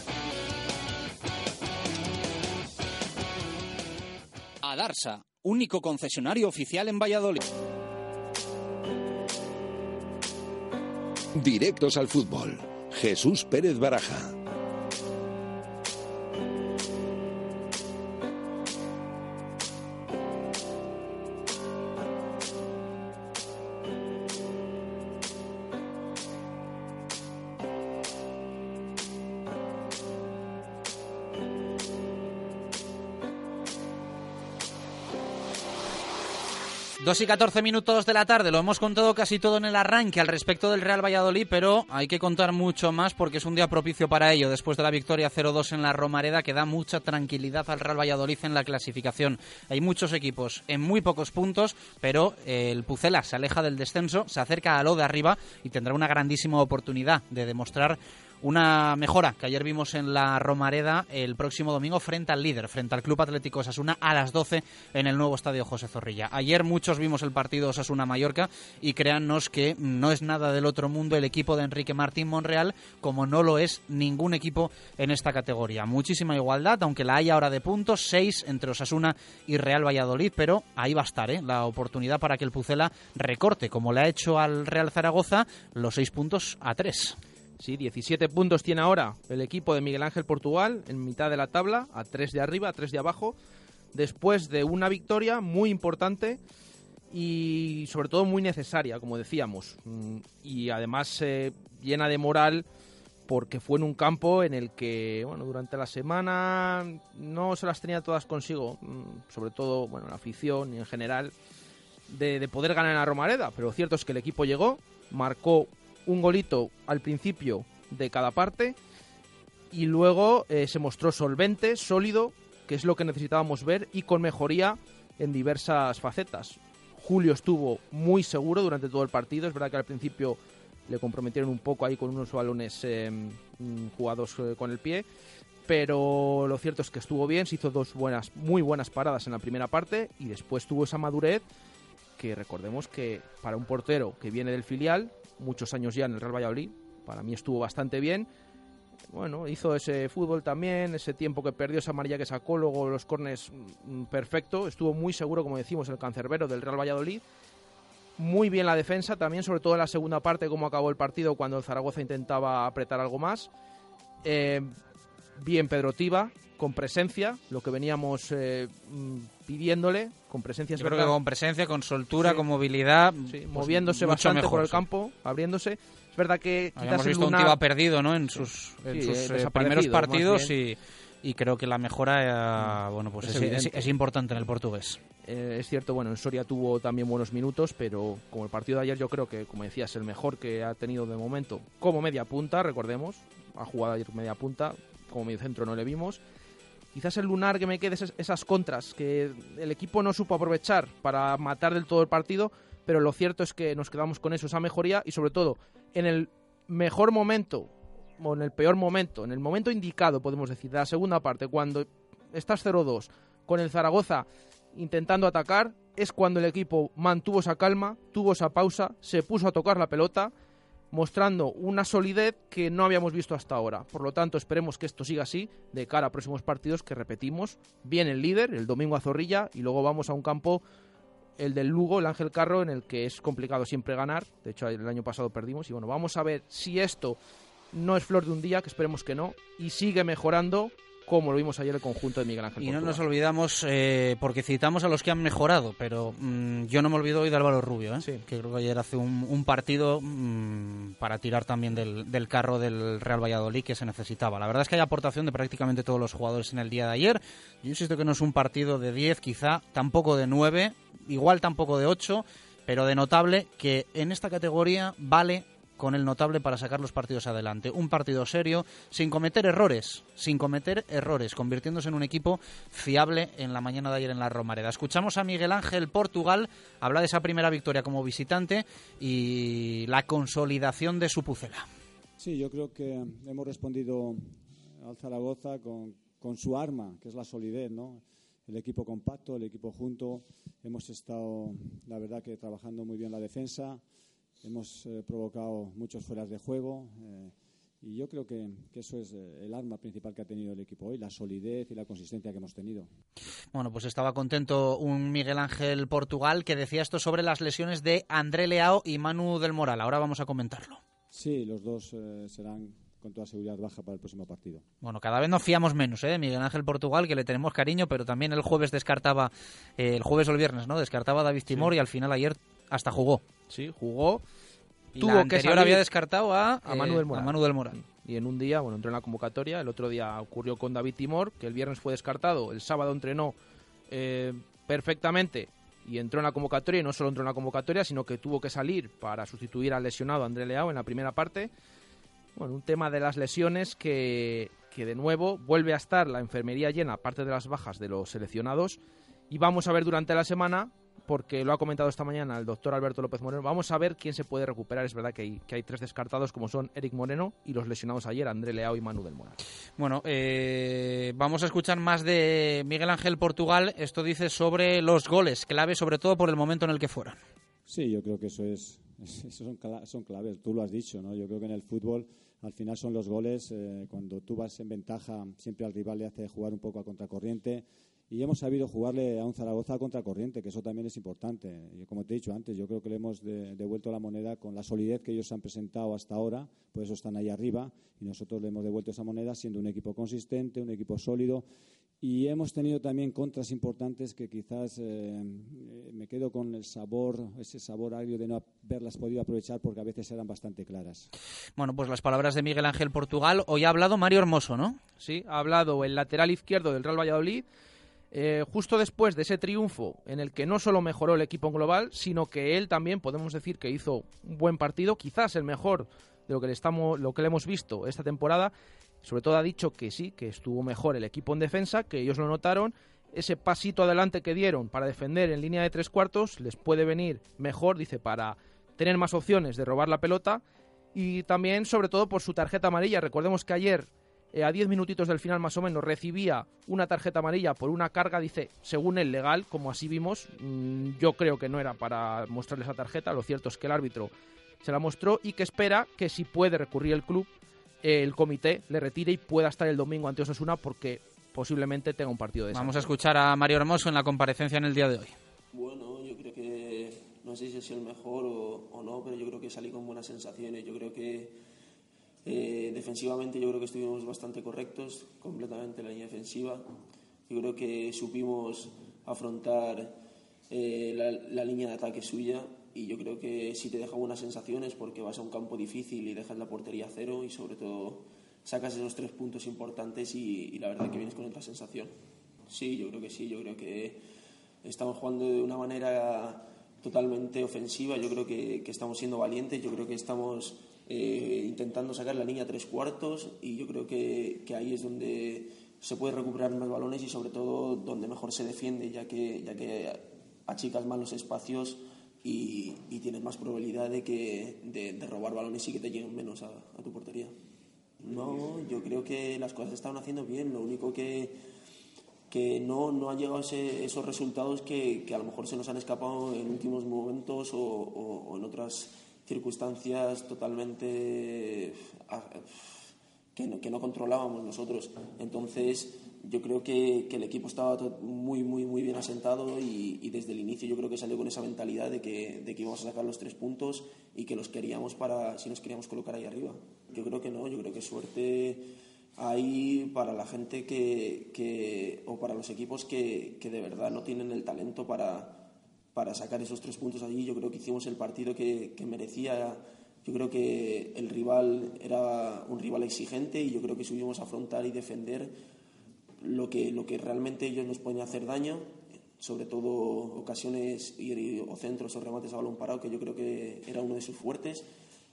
Speaker 3: Adarsa, único concesionario oficial en Valladolid.
Speaker 1: Directos al fútbol. Jesús Pérez Baraja.
Speaker 3: 2 y 14 minutos de la tarde, lo hemos contado casi todo en el arranque al respecto del Real Valladolid, pero hay que contar mucho más porque es un día propicio para ello. Después de la victoria 0-2 en la Romareda, que da mucha tranquilidad al Real Valladolid en la clasificación. Hay muchos equipos en muy pocos puntos, pero el Pucela se aleja del descenso, se acerca a lo de arriba y tendrá una grandísima oportunidad de demostrar una mejora que ayer vimos en la Romareda el próximo domingo frente al líder, frente al Club Atlético Osasuna a las 12 en el nuevo estadio José Zorrilla. Ayer muchos vimos el partido Osasuna-Mallorca y créannos que no es nada del otro mundo el equipo de Enrique Martín Monreal como no lo es ningún equipo en esta categoría. Muchísima igualdad, aunque la hay ahora de puntos, seis entre Osasuna y Real Valladolid, pero ahí va a estar ¿eh? la oportunidad para que el Pucela recorte, como le ha hecho al Real Zaragoza, los seis puntos a tres.
Speaker 5: Sí, 17 puntos tiene ahora el equipo de Miguel Ángel Portugal en mitad de la tabla, a 3 de arriba, a 3 de abajo, después de una victoria muy importante y sobre todo muy necesaria, como decíamos. Mm, y además eh, llena de moral porque fue en un campo en el que, bueno, durante la semana no se las tenía todas consigo, mm, sobre todo, bueno, la afición y en general, de, de poder ganar la Romareda. Pero lo cierto es que el equipo llegó, marcó un golito al principio de cada parte y luego eh, se mostró solvente, sólido, que es lo que necesitábamos ver y con mejoría en diversas facetas. Julio estuvo muy seguro durante todo el partido, es verdad que al principio le comprometieron un poco ahí con unos balones em, jugados eh, con el pie, pero lo cierto es que estuvo bien, se hizo dos buenas, muy buenas paradas en la primera parte y después tuvo esa madurez que recordemos que para un portero que viene del filial muchos años ya en el Real Valladolid. Para mí estuvo bastante bien. Bueno, hizo ese fútbol también, ese tiempo que perdió, esa amarilla que sacó, luego los cornes mm, perfecto. Estuvo muy seguro, como decimos, el cancerbero del Real Valladolid. Muy bien la defensa, también sobre todo en la segunda parte, como acabó el partido, cuando el Zaragoza intentaba apretar algo más. Eh, bien Pedro Tiba, con presencia, lo que veníamos eh, mm, pidiéndole, con presencia.
Speaker 3: Yo creo que con presencia, con soltura, con movilidad,
Speaker 5: pues moviéndose bastante por el campo, abriéndose. Es verdad que
Speaker 3: Habíamos visto un Tiba perdido, ¿no? En sus, en sus eh, primeros partidos y, y, creo que la mejora, eh, bueno, pues es, es, importante en el portugués.
Speaker 5: es cierto, bueno, en Soria tuvo también buenos minutos, pero como el partido de ayer yo creo que, como decías, el mejor que ha tenido de momento como media punta, recordemos, ha jugado ayer media punta, como medio centro no le vimos quizás el lunar que me quede esas contras que el equipo no supo aprovechar para matar del todo el partido, pero lo cierto es que nos quedamos con eso, esa mejoría y sobre todo en el mejor momento o en el peor momento, en el momento indicado, podemos decir, de la segunda parte, cuando estás 0-2 con el Zaragoza intentando atacar, es cuando el equipo mantuvo esa calma, tuvo esa pausa, se puso a tocar la pelota mostrando una solidez que no habíamos visto hasta ahora. Por lo tanto, esperemos que esto siga así de cara a próximos partidos que repetimos. Viene el líder, el domingo a Zorrilla, y luego vamos a un campo, el del Lugo, el Ángel Carro, en el que es complicado siempre ganar. De hecho, el año pasado perdimos. Y bueno, vamos a ver si esto no es flor de un día, que esperemos que no, y sigue mejorando como lo vimos ayer el conjunto de Miguel Ángel.
Speaker 3: Y no nos olvidamos, eh, porque citamos a los que han mejorado, pero mm, yo no me olvido hoy de Álvaro Rubio, ¿eh? que creo que ayer hace un, partido mm, para tirar también del, carro del Real Valladolid que se necesitaba. La verdad es que hay aportación de prácticamente todos los jugadores en el día de ayer. Yo insisto que no es un partido de 10, quizá, tampoco de 9, igual tampoco de 8, pero de notable que en esta categoría vale con el notable para sacar los partidos adelante. Un partido serio, sin cometer errores, sin cometer errores, convirtiéndose en un equipo fiable en la mañana de ayer en la Romareda. Escuchamos a Miguel Ángel Portugal, habla de esa primera victoria como visitante y la consolidación de su pucela.
Speaker 27: Sí, yo creo que hemos respondido al Zaragoza con, con su arma, que es la solidez, ¿no? el equipo compacto, el equipo junto. Hemos estado, la verdad, que trabajando muy bien la defensa. Hemos eh, provocado muchos fueras de juego eh, y yo creo que, eso es eh, el arma principal que ha tenido el equipo hoy, la solidez y la consistencia que hemos tenido.
Speaker 3: Bueno, pues estaba contento un Miguel Ángel Portugal que decía esto sobre las lesiones de André Leao y Manu del Moral. Ahora vamos a comentarlo.
Speaker 27: Sí, los dos serán con toda seguridad baja para el próximo partido.
Speaker 3: Bueno, cada vez nos fiamos menos, ¿eh? Miguel Ángel Portugal, que le tenemos cariño, pero también el jueves descartaba, el jueves o el viernes, ¿no? Descartaba a David Timor y al final ayer hasta jugó.
Speaker 5: Sí, jugó.
Speaker 3: Y Tuvo que salir había descartado a,
Speaker 5: a, Manu del
Speaker 3: Moral. Manu del Moral.
Speaker 5: Y en un día, bueno, entró en la convocatoria. El otro día ocurrió con David Timor, que el viernes fue descartado. El sábado entrenó eh, perfectamente y entró en la convocatoria y no solo entró en la convocatoria, sino que tuvo que salir para sustituir al lesionado André Leao en la primera parte. Bueno, un tema de las lesiones que, que de nuevo vuelve a estar la enfermería llena, aparte de las bajas de los seleccionados, y vamos a ver durante la semana porque lo ha comentado esta mañana el doctor Alberto López Moreno. Vamos a ver quién se puede recuperar. Es verdad que hay, que hay tres descartados, como son Eric Moreno y los lesionados ayer, André Leao y Manu del Moral.
Speaker 3: Bueno, eh, vamos a escuchar más de Miguel Ángel Portugal. Esto dice sobre los goles, clave sobre todo por el momento en el que fueran.
Speaker 27: Sí, yo creo que eso es, eso son, son claves. Tú lo has dicho, ¿no? Yo creo que en el fútbol al final son los goles. Eh, cuando tú vas en ventaja, siempre al rival le hace jugar un poco a contracorriente y hemos sabido jugarle a un Zaragoza contra corriente, que eso también es importante. Y como te he dicho antes, yo creo que le hemos devuelto la moneda con la solidez que ellos han presentado hasta ahora, por eso están ahí arriba, y nosotros le hemos devuelto esa moneda siendo un equipo consistente, un equipo sólido. Y hemos tenido también contras importantes que quizás eh, me quedo con el sabor, ese sabor agrio de no haberlas podido aprovechar porque a veces eran bastante claras.
Speaker 3: Bueno, pues las palabras de Miguel Ángel Portugal. Hoy ha hablado Mario Hermoso, ¿no?
Speaker 5: Sí, ha hablado el lateral izquierdo del Real Valladolid eh, justo después de ese triunfo en el que no solo mejoró el equipo global, sino que él también podemos decir que hizo un buen partido, quizás el mejor de lo que le, estamos, lo que le hemos visto esta temporada. Sobre todo ha dicho que sí, que estuvo mejor el equipo en defensa, que ellos lo notaron. Ese pasito adelante que dieron para defender en línea de tres cuartos les puede venir mejor, dice, para tener más opciones de robar la pelota. Y también, sobre todo, por su tarjeta amarilla. Recordemos que ayer eh, a 10 minutitos del final más o menos recibía una tarjeta amarilla por una carga, dice, según el legal, como así vimos, mm, yo creo que no era para mostrarle esa tarjeta, lo cierto es que el árbitro se la mostró y que espera que si puede recurrir el club, el comité le retire y pueda estar el domingo ante Osasuna porque posiblemente tenga un partido de
Speaker 3: Vamos a escuchar a Mario Hermoso en la comparecencia en el día de hoy.
Speaker 29: Bueno, yo creo que no sé si es el mejor o, o no, pero yo creo que salí con buenas sensaciones. Yo creo que eh, defensivamente yo creo que estuvimos bastante correctos, completamente en la línea defensiva. Yo creo que supimos afrontar eh, la, línea de ataque suya y yo creo que sí te deja buenas sensaciones porque vas a un campo difícil y dejas la portería cero y sobre todo sacas esos tres puntos importantes y, la verdad que vienes con otra sensación. Sí, yo creo que sí, yo creo que estamos jugando de una manera totalmente ofensiva, yo creo que estamos siendo valientes, yo creo que estamos eh, intentando sacar la línea tres cuartos y yo creo que, ahí es donde se puede recuperar más balones y sobre todo donde mejor se defiende, ya que, ya que achicas más los espacios y, tienes más probabilidad de, que, de, robar balones y que te lleguen menos a, tu portería. No, yo creo que las cosas se estaban haciendo bien, lo único que, que no, no han llegado esos resultados que, que, a lo mejor se nos han escapado en últimos momentos o, o en otras circunstancias totalmente ah, que no, que no controlábamos nosotros. Entonces, yo creo que, que, el equipo estaba muy, muy, muy bien asentado y, desde el inicio yo creo que salió con esa mentalidad de que, de que íbamos a sacar los tres puntos y que los queríamos para, si nos queríamos colocar ahí arriba. Yo creo que no, yo creo que suerte hay para la gente que, que o para los equipos que, que de verdad no tienen el talento para, para sacar esos tres puntos allí. Yo creo que hicimos el partido que, merecía. Yo creo que el rival era un rival exigente y yo creo que subimos a afrontar y defender lo que, lo que realmente ellos nos pueden hacer daño, sobre todo ocasiones y, o centros o remates a balón parado, que yo creo que era uno de sus fuertes.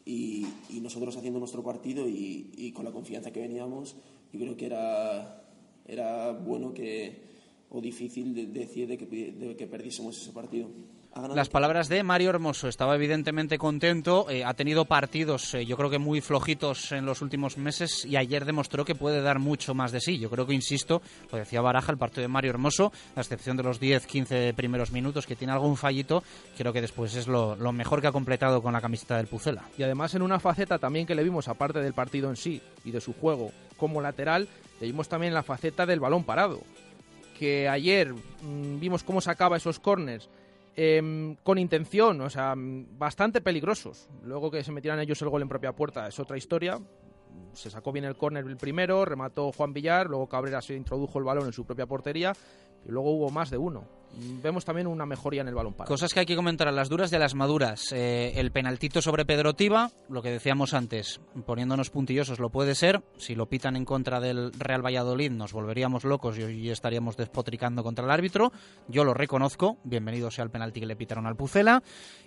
Speaker 29: Y, nosotros haciendo nuestro partido y, con la confianza que veníamos, yo creo que era, era bueno que, o difícil de, decir de que, de que perdiésemos ese partido.
Speaker 3: Las palabras de Mario Hermoso. Estaba evidentemente contento. Eh, ha tenido partidos, eh, yo creo que muy flojitos en los últimos meses y ayer demostró que puede dar mucho más de sí. Yo creo que, insisto, lo decía Baraja, el partido de Mario Hermoso, a excepción de los 10-15 primeros minutos, que tiene algún fallito, creo que después es lo, lo, mejor que ha completado con la camiseta del Pucela.
Speaker 5: Y además en una faceta también que le vimos, aparte del partido en sí y de su juego como lateral, le vimos también la faceta del balón parado que ayer mm, vimos cómo sacaba esos corners em, con intención, o sea, bastante peligrosos. Luego que se metieran ellos el gol en propia puerta es otra historia. Se sacó bien el córner el primero, remató Juan Villar, luego Cabrera se introdujo el balón en su propia portería y luego hubo más de uno. Vemos también una mejoría en el balón parado.
Speaker 3: Cosas que hay que comentar las duras de las maduras. Eh, el penaltito sobre Pedro Tiba, lo que decíamos antes, poniéndonos puntillosos lo puede ser. Si lo pitan en contra del Real Valladolid nos volveríamos locos y estaríamos despotricando contra el árbitro. Yo lo reconozco. Bienvenido sea el penalti que le pitaron al Pucela.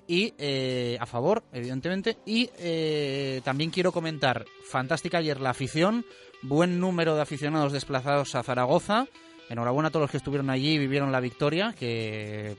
Speaker 3: Y eh, a favor, evidentemente. Y eh, también quiero comentar, fantástica ayer la afición. Buen número de aficionados desplazados a Zaragoza. Enhorabuena a todos los que estuvieron allí y vivieron la victoria, que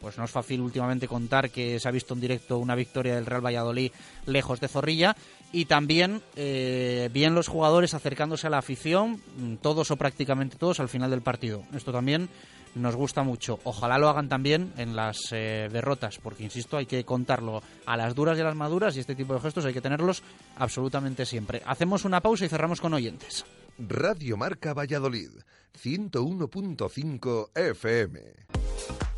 Speaker 3: pues no es fácil últimamente contar que se ha visto en directo una victoria del Real Valladolid lejos de Zorrilla y también eh, bien los jugadores acercándose a la afición, mm, todos o prácticamente todos al final del partido. Esto también nos gusta mucho. Ojalá lo hagan también en las eh, derrotas, porque insisto, hay que contarlo a las duras y a las maduras y este tipo de gestos hay que tenerlos absolutamente siempre. Hacemos una pausa y cerramos con oyentes.
Speaker 9: Radio Marca Valladolid, 101.5 FM.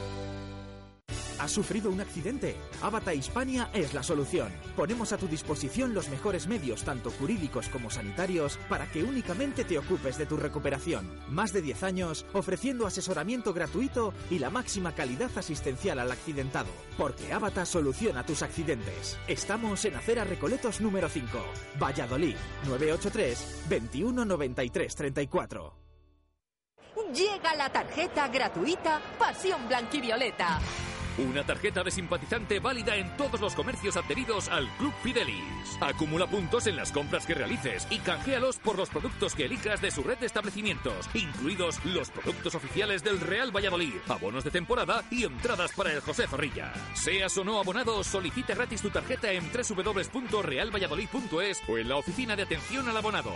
Speaker 18: ¿Has sufrido un accidente? Avata Hispania es la solución. Ponemos a tu disposición los mejores medios, tanto jurídicos como sanitarios, para que únicamente te ocupes de tu recuperación. Más de 10 años ofreciendo asesoramiento gratuito y la máxima calidad asistencial al accidentado. Porque Avata soluciona tus accidentes. Estamos en Acera Recoletos número 5, Valladolid, 983 21 93 34.
Speaker 30: Llega la tarjeta gratuita Pasión Blanquivioleta.
Speaker 31: Una tarjeta de simpatizante válida en todos los comercios adheridos al Club Fidelis. Acumula puntos en las compras que realices y canjealos por los productos que elijas de su red de establecimientos, incluidos los productos oficiales del Real Valladolid, abonos de temporada y entradas para el José Zorrilla. Seas o no abonado, solicite gratis tu tarjeta en www.realvalladolid.es o en la oficina de atención al abonado.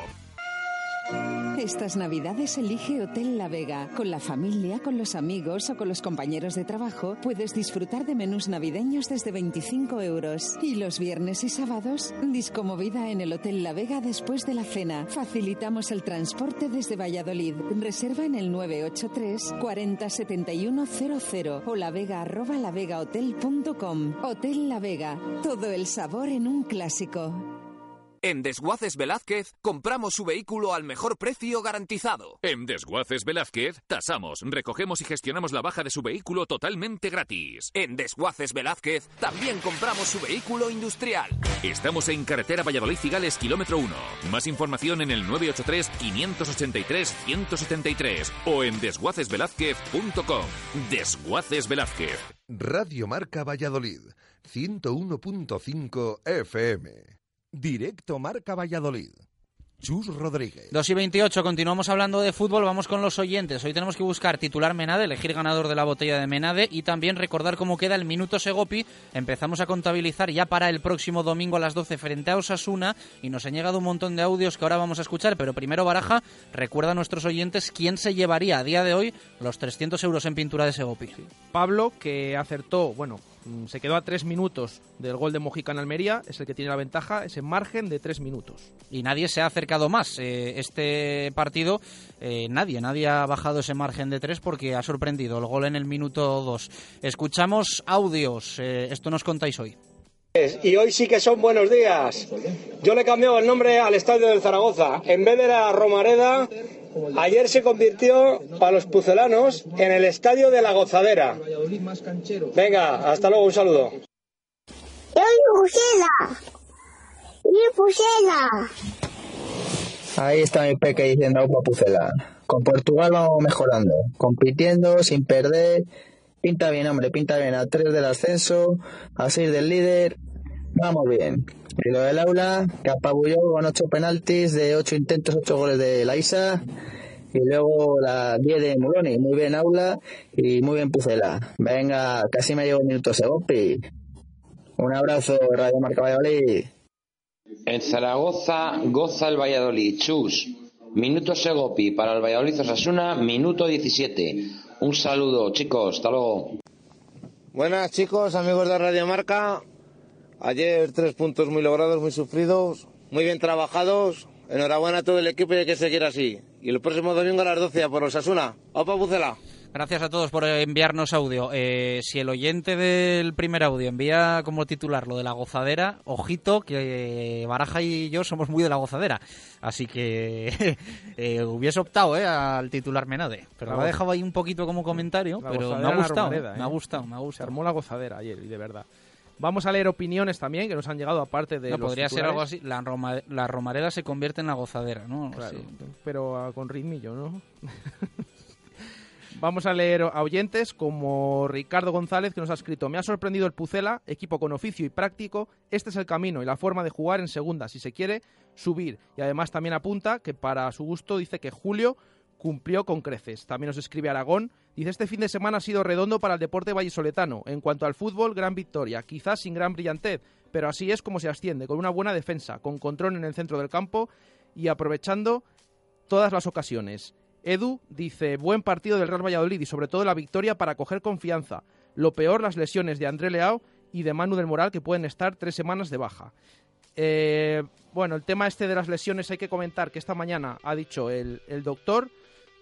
Speaker 17: Estas navidades elige Hotel La Vega. Con la familia, con los amigos o con los compañeros de trabajo puedes disfrutar de menús navideños desde 25 euros. Y los viernes y sábados, discomovida en el Hotel La Vega después de la cena. Facilitamos el transporte desde Valladolid. Reserva en el 983 40 71 00 o lavega arroba lavegahotel.com. Hotel La Vega. Todo el sabor en un clásico.
Speaker 32: En Desguaces Velázquez compramos su vehículo al mejor precio garantizado.
Speaker 31: En Desguaces Velázquez tasamos, recogemos y gestionamos la baja de su vehículo totalmente gratis.
Speaker 32: En Desguaces Velázquez también compramos su vehículo industrial.
Speaker 31: Estamos en carretera Valladolid Cigales, kilómetro 1. Más información en el 983-583-173 o en desguacesvelázquez.com. Desguaces Velázquez.
Speaker 9: Radio Marca Valladolid, 101.5 FM. Directo Marca Valladolid. Chus Rodríguez.
Speaker 3: 2 y 28, continuamos hablando de fútbol, vamos con los oyentes. Hoy tenemos que buscar titular Menade, elegir ganador de la botella de Menade y también recordar cómo queda el minuto Segopi. Empezamos a contabilizar ya para el próximo domingo a las 12 frente a Osasuna y nos han llegado un montón de audios que ahora vamos a escuchar, pero primero Baraja, recuerda a nuestros oyentes quién se llevaría a día de hoy los 300 euros en pintura de Segopi.
Speaker 5: Pablo, que acertó, bueno, se quedó a tres minutos del gol de Mojica en Almería, es el que tiene la ventaja, ese margen de tres minutos.
Speaker 3: Y nadie se ha acercado más. Eh, este partido, eh, nadie, nadie ha bajado ese margen de tres porque ha sorprendido el gol en el minuto dos. Escuchamos audios, eh, esto nos contáis hoy.
Speaker 33: Y hoy sí que son buenos días. Yo le he cambiado el nombre al estadio del Zaragoza. En vez de la Romareda,
Speaker 34: ayer se convirtió para los pucelanos en el estadio de la gozadera. Venga, hasta luego, un saludo.
Speaker 35: Ahí está mi peque diciendo Opa Pucela. Con Portugal vamos mejorando, compitiendo sin perder. Pinta bien, hombre, pinta bien. A 3 del ascenso, a 6 del líder. Vamos bien. Y lo del aula, que apabulló con 8 penaltis de 8 intentos, 8 goles de la ISA. Y luego la 10 de Muloni. Muy bien aula y muy bien Pucela. Venga, casi me llevo un minuto Segopi. Un abrazo, Radio Marca Valladolid.
Speaker 36: En Zaragoza goza el Valladolid. Chus. Minuto Segopi para el Valladolid Osasuna, minuto 17. Un saludo, chicos. Hasta luego.
Speaker 37: Buenas, chicos, amigos de Radio Marca. Ayer tres puntos muy logrados, muy sufridos, muy bien trabajados. Enhorabuena a todo el equipo y hay que seguir así. Y el próximo domingo a las 12 a por Osasuna. ¡Opa, Bucela!
Speaker 3: Gracias a todos por enviarnos audio. Eh, si el oyente del primer audio envía como titular lo de la gozadera, ojito que Baraja y yo somos muy de la gozadera. Así que eh, hubiese optado eh, al titular Menade. Pero
Speaker 5: La
Speaker 3: lo ha dejado ahí un poquito como comentario,
Speaker 5: La
Speaker 3: pero me ha gustado.
Speaker 5: Romareda,
Speaker 3: Me
Speaker 5: ¿eh?
Speaker 3: ha gustado, me ha
Speaker 5: Se
Speaker 3: gustado.
Speaker 5: armó la gozadera ayer, y de verdad. Vamos a leer opiniones también que nos han llegado aparte de
Speaker 3: No,
Speaker 5: los
Speaker 3: podría ser algo así. La, Roma- la romareda se convierte en la gozadera, ¿no?
Speaker 5: Claro,
Speaker 3: Sí.
Speaker 5: pero ah, con ritmillo, ¿no? Vamos a leer a oyentes como Ricardo González que nos ha escrito Me ha sorprendido el Pucela, equipo con oficio y práctico. Este es el camino y la forma de jugar en segunda si se quiere subir. Y además también apunta que para su gusto dice que Julio cumplió con creces. También nos escribe Aragón. Dice, este fin de semana ha sido redondo para el deporte vallisoletano. En cuanto al fútbol, gran victoria. Quizás sin gran brillantez, pero así es como se asciende, con una buena defensa, con control en el centro del campo y aprovechando todas las ocasiones. Edu dice, buen partido del Real Valladolid y sobre todo la victoria para coger confianza. Lo peor, las lesiones de André Leao y de Manu del Moral que pueden estar tres semanas de baja. Eh, bueno, el tema este de las lesiones hay que comentar que esta mañana ha dicho el, el doctor.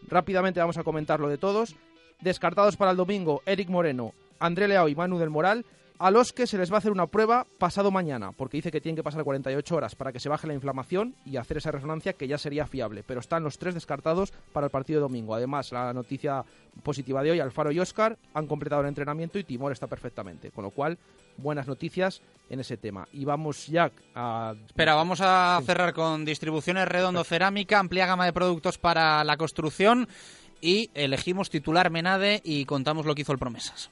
Speaker 5: Rápidamente vamos a comentarlo de todos. Descartados para el domingo, Eric Moreno, André Leao y Manu del Moral, a los que se les va a hacer una prueba pasado mañana, porque dice que tienen que pasar 48 horas para que se baje la inflamación y hacer esa resonancia que ya sería fiable. Pero están los tres descartados para el partido de domingo. Además, la noticia positiva de hoy, Alfaro y Oscar han completado el entrenamiento y Timor está perfectamente. Con lo cual, buenas noticias en ese tema. Y vamos ya a...
Speaker 3: Espera, vamos a cerrar con distribuciones redondo cerámica, amplia gama de productos para la construcción y elegimos titular Menade y contamos lo que hizo el Promesas.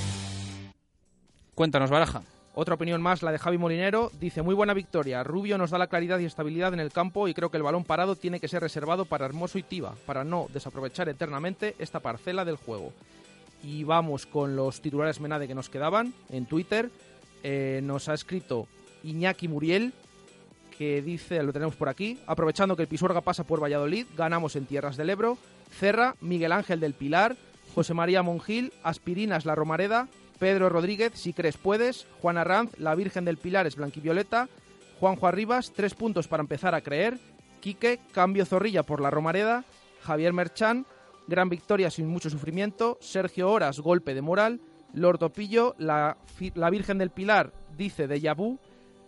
Speaker 3: Cuéntanos, Baraja.
Speaker 5: Otra opinión más, la de Javi Molinero. Dice, muy buena victoria. Rubio nos da la claridad y estabilidad en el campo y creo que el balón parado tiene que ser reservado para Hermoso y Tiva, para no desaprovechar eternamente esta parcela del juego. Y vamos con los titulares Menade que nos quedaban en Twitter. Eh, nos ha escrito Iñaki Muriel, que dice, lo tenemos por aquí, aprovechando que el Pisuerga pasa por Valladolid, ganamos en Tierras del Ebro. Cerra, Miguel Ángel del Pilar, José María Monjil, Aspirinas La Romareda, Pedro Rodríguez, si crees puedes, Juan Arranz, La Virgen del Pilar es blanquivioleta, Juanjo Arribas, tres puntos para empezar a creer, Quique, cambio Zorrilla por La Romareda, Javier Merchán, gran victoria sin mucho sufrimiento, Sergio Horas, golpe de moral, Lord Topillo, la, Virgen del Pilar dice de Yabú,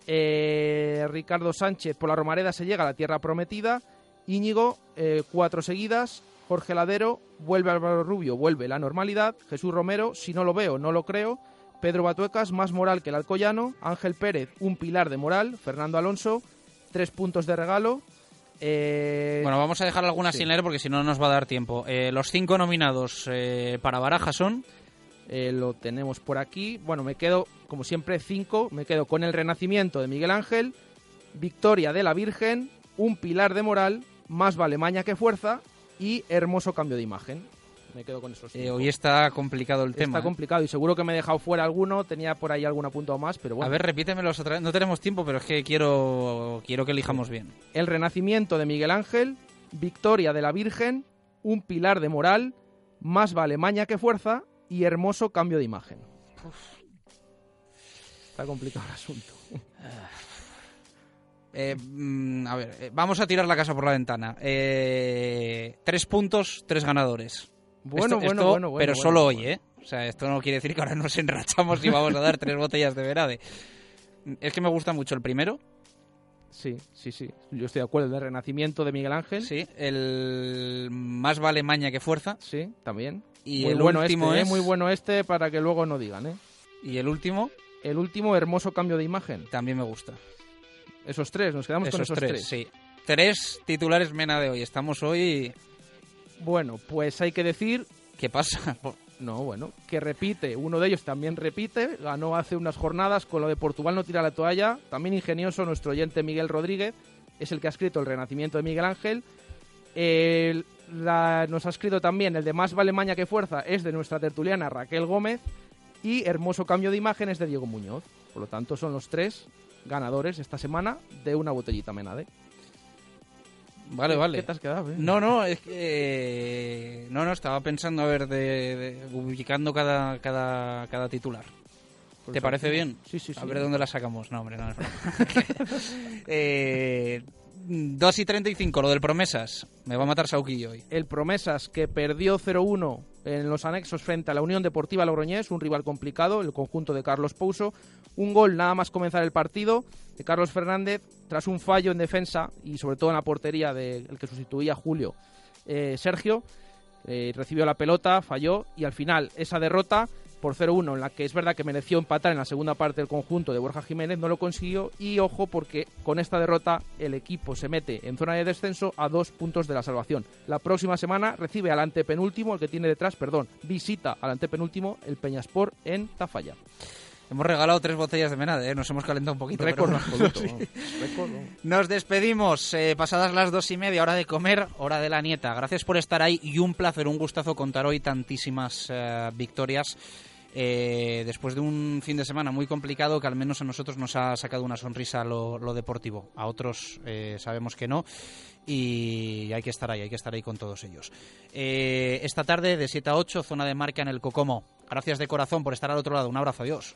Speaker 5: eh, Ricardo Sánchez por La Romareda se llega a la tierra prometida, Íñigo, eh, cuatro seguidas, Jorge Ladero, vuelve Álvaro Rubio, vuelve la normalidad, Jesús Romero, si no lo veo, no lo creo, Pedro Batuecas, más moral que el Alcoyano, Ángel Pérez, un pilar de moral, Fernando Alonso, tres puntos de regalo. eh,
Speaker 3: Bueno, vamos a dejar algunas
Speaker 5: sí.
Speaker 3: sin leer porque si no nos va a dar tiempo. Eh, los cinco nominados eh, para Baraja son...
Speaker 5: Lo tenemos por aquí. Bueno, me quedo, como siempre, cinco. Me quedo con el Renacimiento de Miguel Ángel, Victoria de la Virgen, Un Pilar de Moral, Más vale maña que fuerza y Hermoso cambio de imagen. Me quedo con esos
Speaker 3: Eh, hoy está complicado el tema.
Speaker 5: Está
Speaker 3: ¿eh?
Speaker 5: complicado y seguro que me he dejado fuera alguno. Tenía por ahí algún apuntado más, pero bueno.
Speaker 3: A ver, repítemelos otra vez. No tenemos tiempo, pero es que quiero, quiero que elijamos bien.
Speaker 5: El Renacimiento de Miguel Ángel, Victoria de la Virgen, Un Pilar de Moral, más vale maña que fuerza y hermoso cambio de imagen. Está complicado el asunto.
Speaker 3: Eh, mm, a ver, eh, vamos a tirar la casa por la ventana. Eh, tres puntos, tres ganadores.
Speaker 5: Bueno,
Speaker 3: Esto-
Speaker 5: bueno,
Speaker 3: esto-
Speaker 5: bueno, bueno,
Speaker 3: Pero
Speaker 5: bueno,
Speaker 3: solo
Speaker 5: bueno.
Speaker 3: hoy, ¿eh? O sea, esto no quiere decir que ahora nos enrachamos y vamos a dar tres botellas de verade. Es que me gusta mucho el primero.
Speaker 5: Sí, sí, sí. Yo estoy de acuerdo. El de Renacimiento de Miguel Ángel.
Speaker 3: Sí, el más vale maña que fuerza.
Speaker 5: Sí, también.
Speaker 3: Y
Speaker 5: muy
Speaker 3: el
Speaker 5: bueno
Speaker 3: último
Speaker 5: este, ¿eh?
Speaker 3: es...
Speaker 5: muy bueno este para que luego no digan, ¿eh?
Speaker 3: Y el último
Speaker 5: El último hermoso cambio de imagen.
Speaker 3: también me gusta.
Speaker 5: Esos tres, nos quedamos con
Speaker 3: Esos
Speaker 5: esos
Speaker 3: tres,
Speaker 5: tres.
Speaker 3: sí. Tres titulares mena de hoy. Estamos hoy...
Speaker 5: Bueno, pues hay que decir
Speaker 3: ¿Qué pasa?
Speaker 5: No, bueno, que repite, uno de ellos también repite, ganó hace unas jornadas con lo de Portugal no tira la toalla, también ingenioso nuestro oyente Miguel Rodríguez, es el que ha escrito el Renacimiento de Miguel Ángel, El- la- nos ha escrito también el de Más vale maña que fuerza, es de nuestra tertuliana Raquel Gómez, y Hermoso cambio de imagen es de Diego Muñoz, por lo tanto son los tres ganadores esta semana de una botellita menade.
Speaker 3: Vale,
Speaker 5: ¿Qué-
Speaker 3: vale.
Speaker 5: qué te has quedado, eh?
Speaker 3: No, no, es que... eh, No, no, estaba pensando, a ver, de, de- ubicando cada, cada, cada titular. ¿Te parece bien?
Speaker 5: Sí, sí,
Speaker 3: A
Speaker 5: sí.
Speaker 3: ver de dónde la sacamos. No, hombre, no broma. eh, 2 y 35, lo del promesas. Me va a matar Sauquillo hoy.
Speaker 5: el Promesas que perdió 0-1 en los anexos frente a la Unión Deportiva Logroñés, un rival complicado, el conjunto de Carlos Pouso. Un gol nada más comenzar el partido de Carlos Fernández tras un fallo en defensa y sobre todo en la portería del que sustituía Julio eh, Sergio. eh, recibió la pelota, falló y al final esa derrota por 0-1 en la que es verdad que mereció empatar en la segunda parte del conjunto de Borja Jiménez, no lo consiguió y ojo porque con esta derrota el equipo se mete en zona de descenso a dos puntos de la salvación. La próxima semana recibe al antepenúltimo, el que tiene detrás, perdón, visita al antepenúltimo, el Peñaspor en Tafalla.
Speaker 3: Hemos regalado tres botellas de menade, ¿eh? nos hemos calentado un poquito.
Speaker 5: Récord
Speaker 3: pero-
Speaker 5: absoluto,
Speaker 3: Sí. Nos despedimos, eh, pasadas las dos y media, hora de comer, hora de la nieta. Gracias por estar ahí y un placer, un gustazo contar hoy tantísimas eh, victorias. Eh, después de un fin de semana muy complicado que al menos a nosotros nos ha sacado una sonrisa lo, deportivo. A otros eh, sabemos que no y hay que estar ahí, hay que estar ahí con todos ellos. Eh, esta tarde de 7 a 8, zona de marca en el Cocomo. Gracias de corazón por estar al otro lado. Un abrazo, adiós.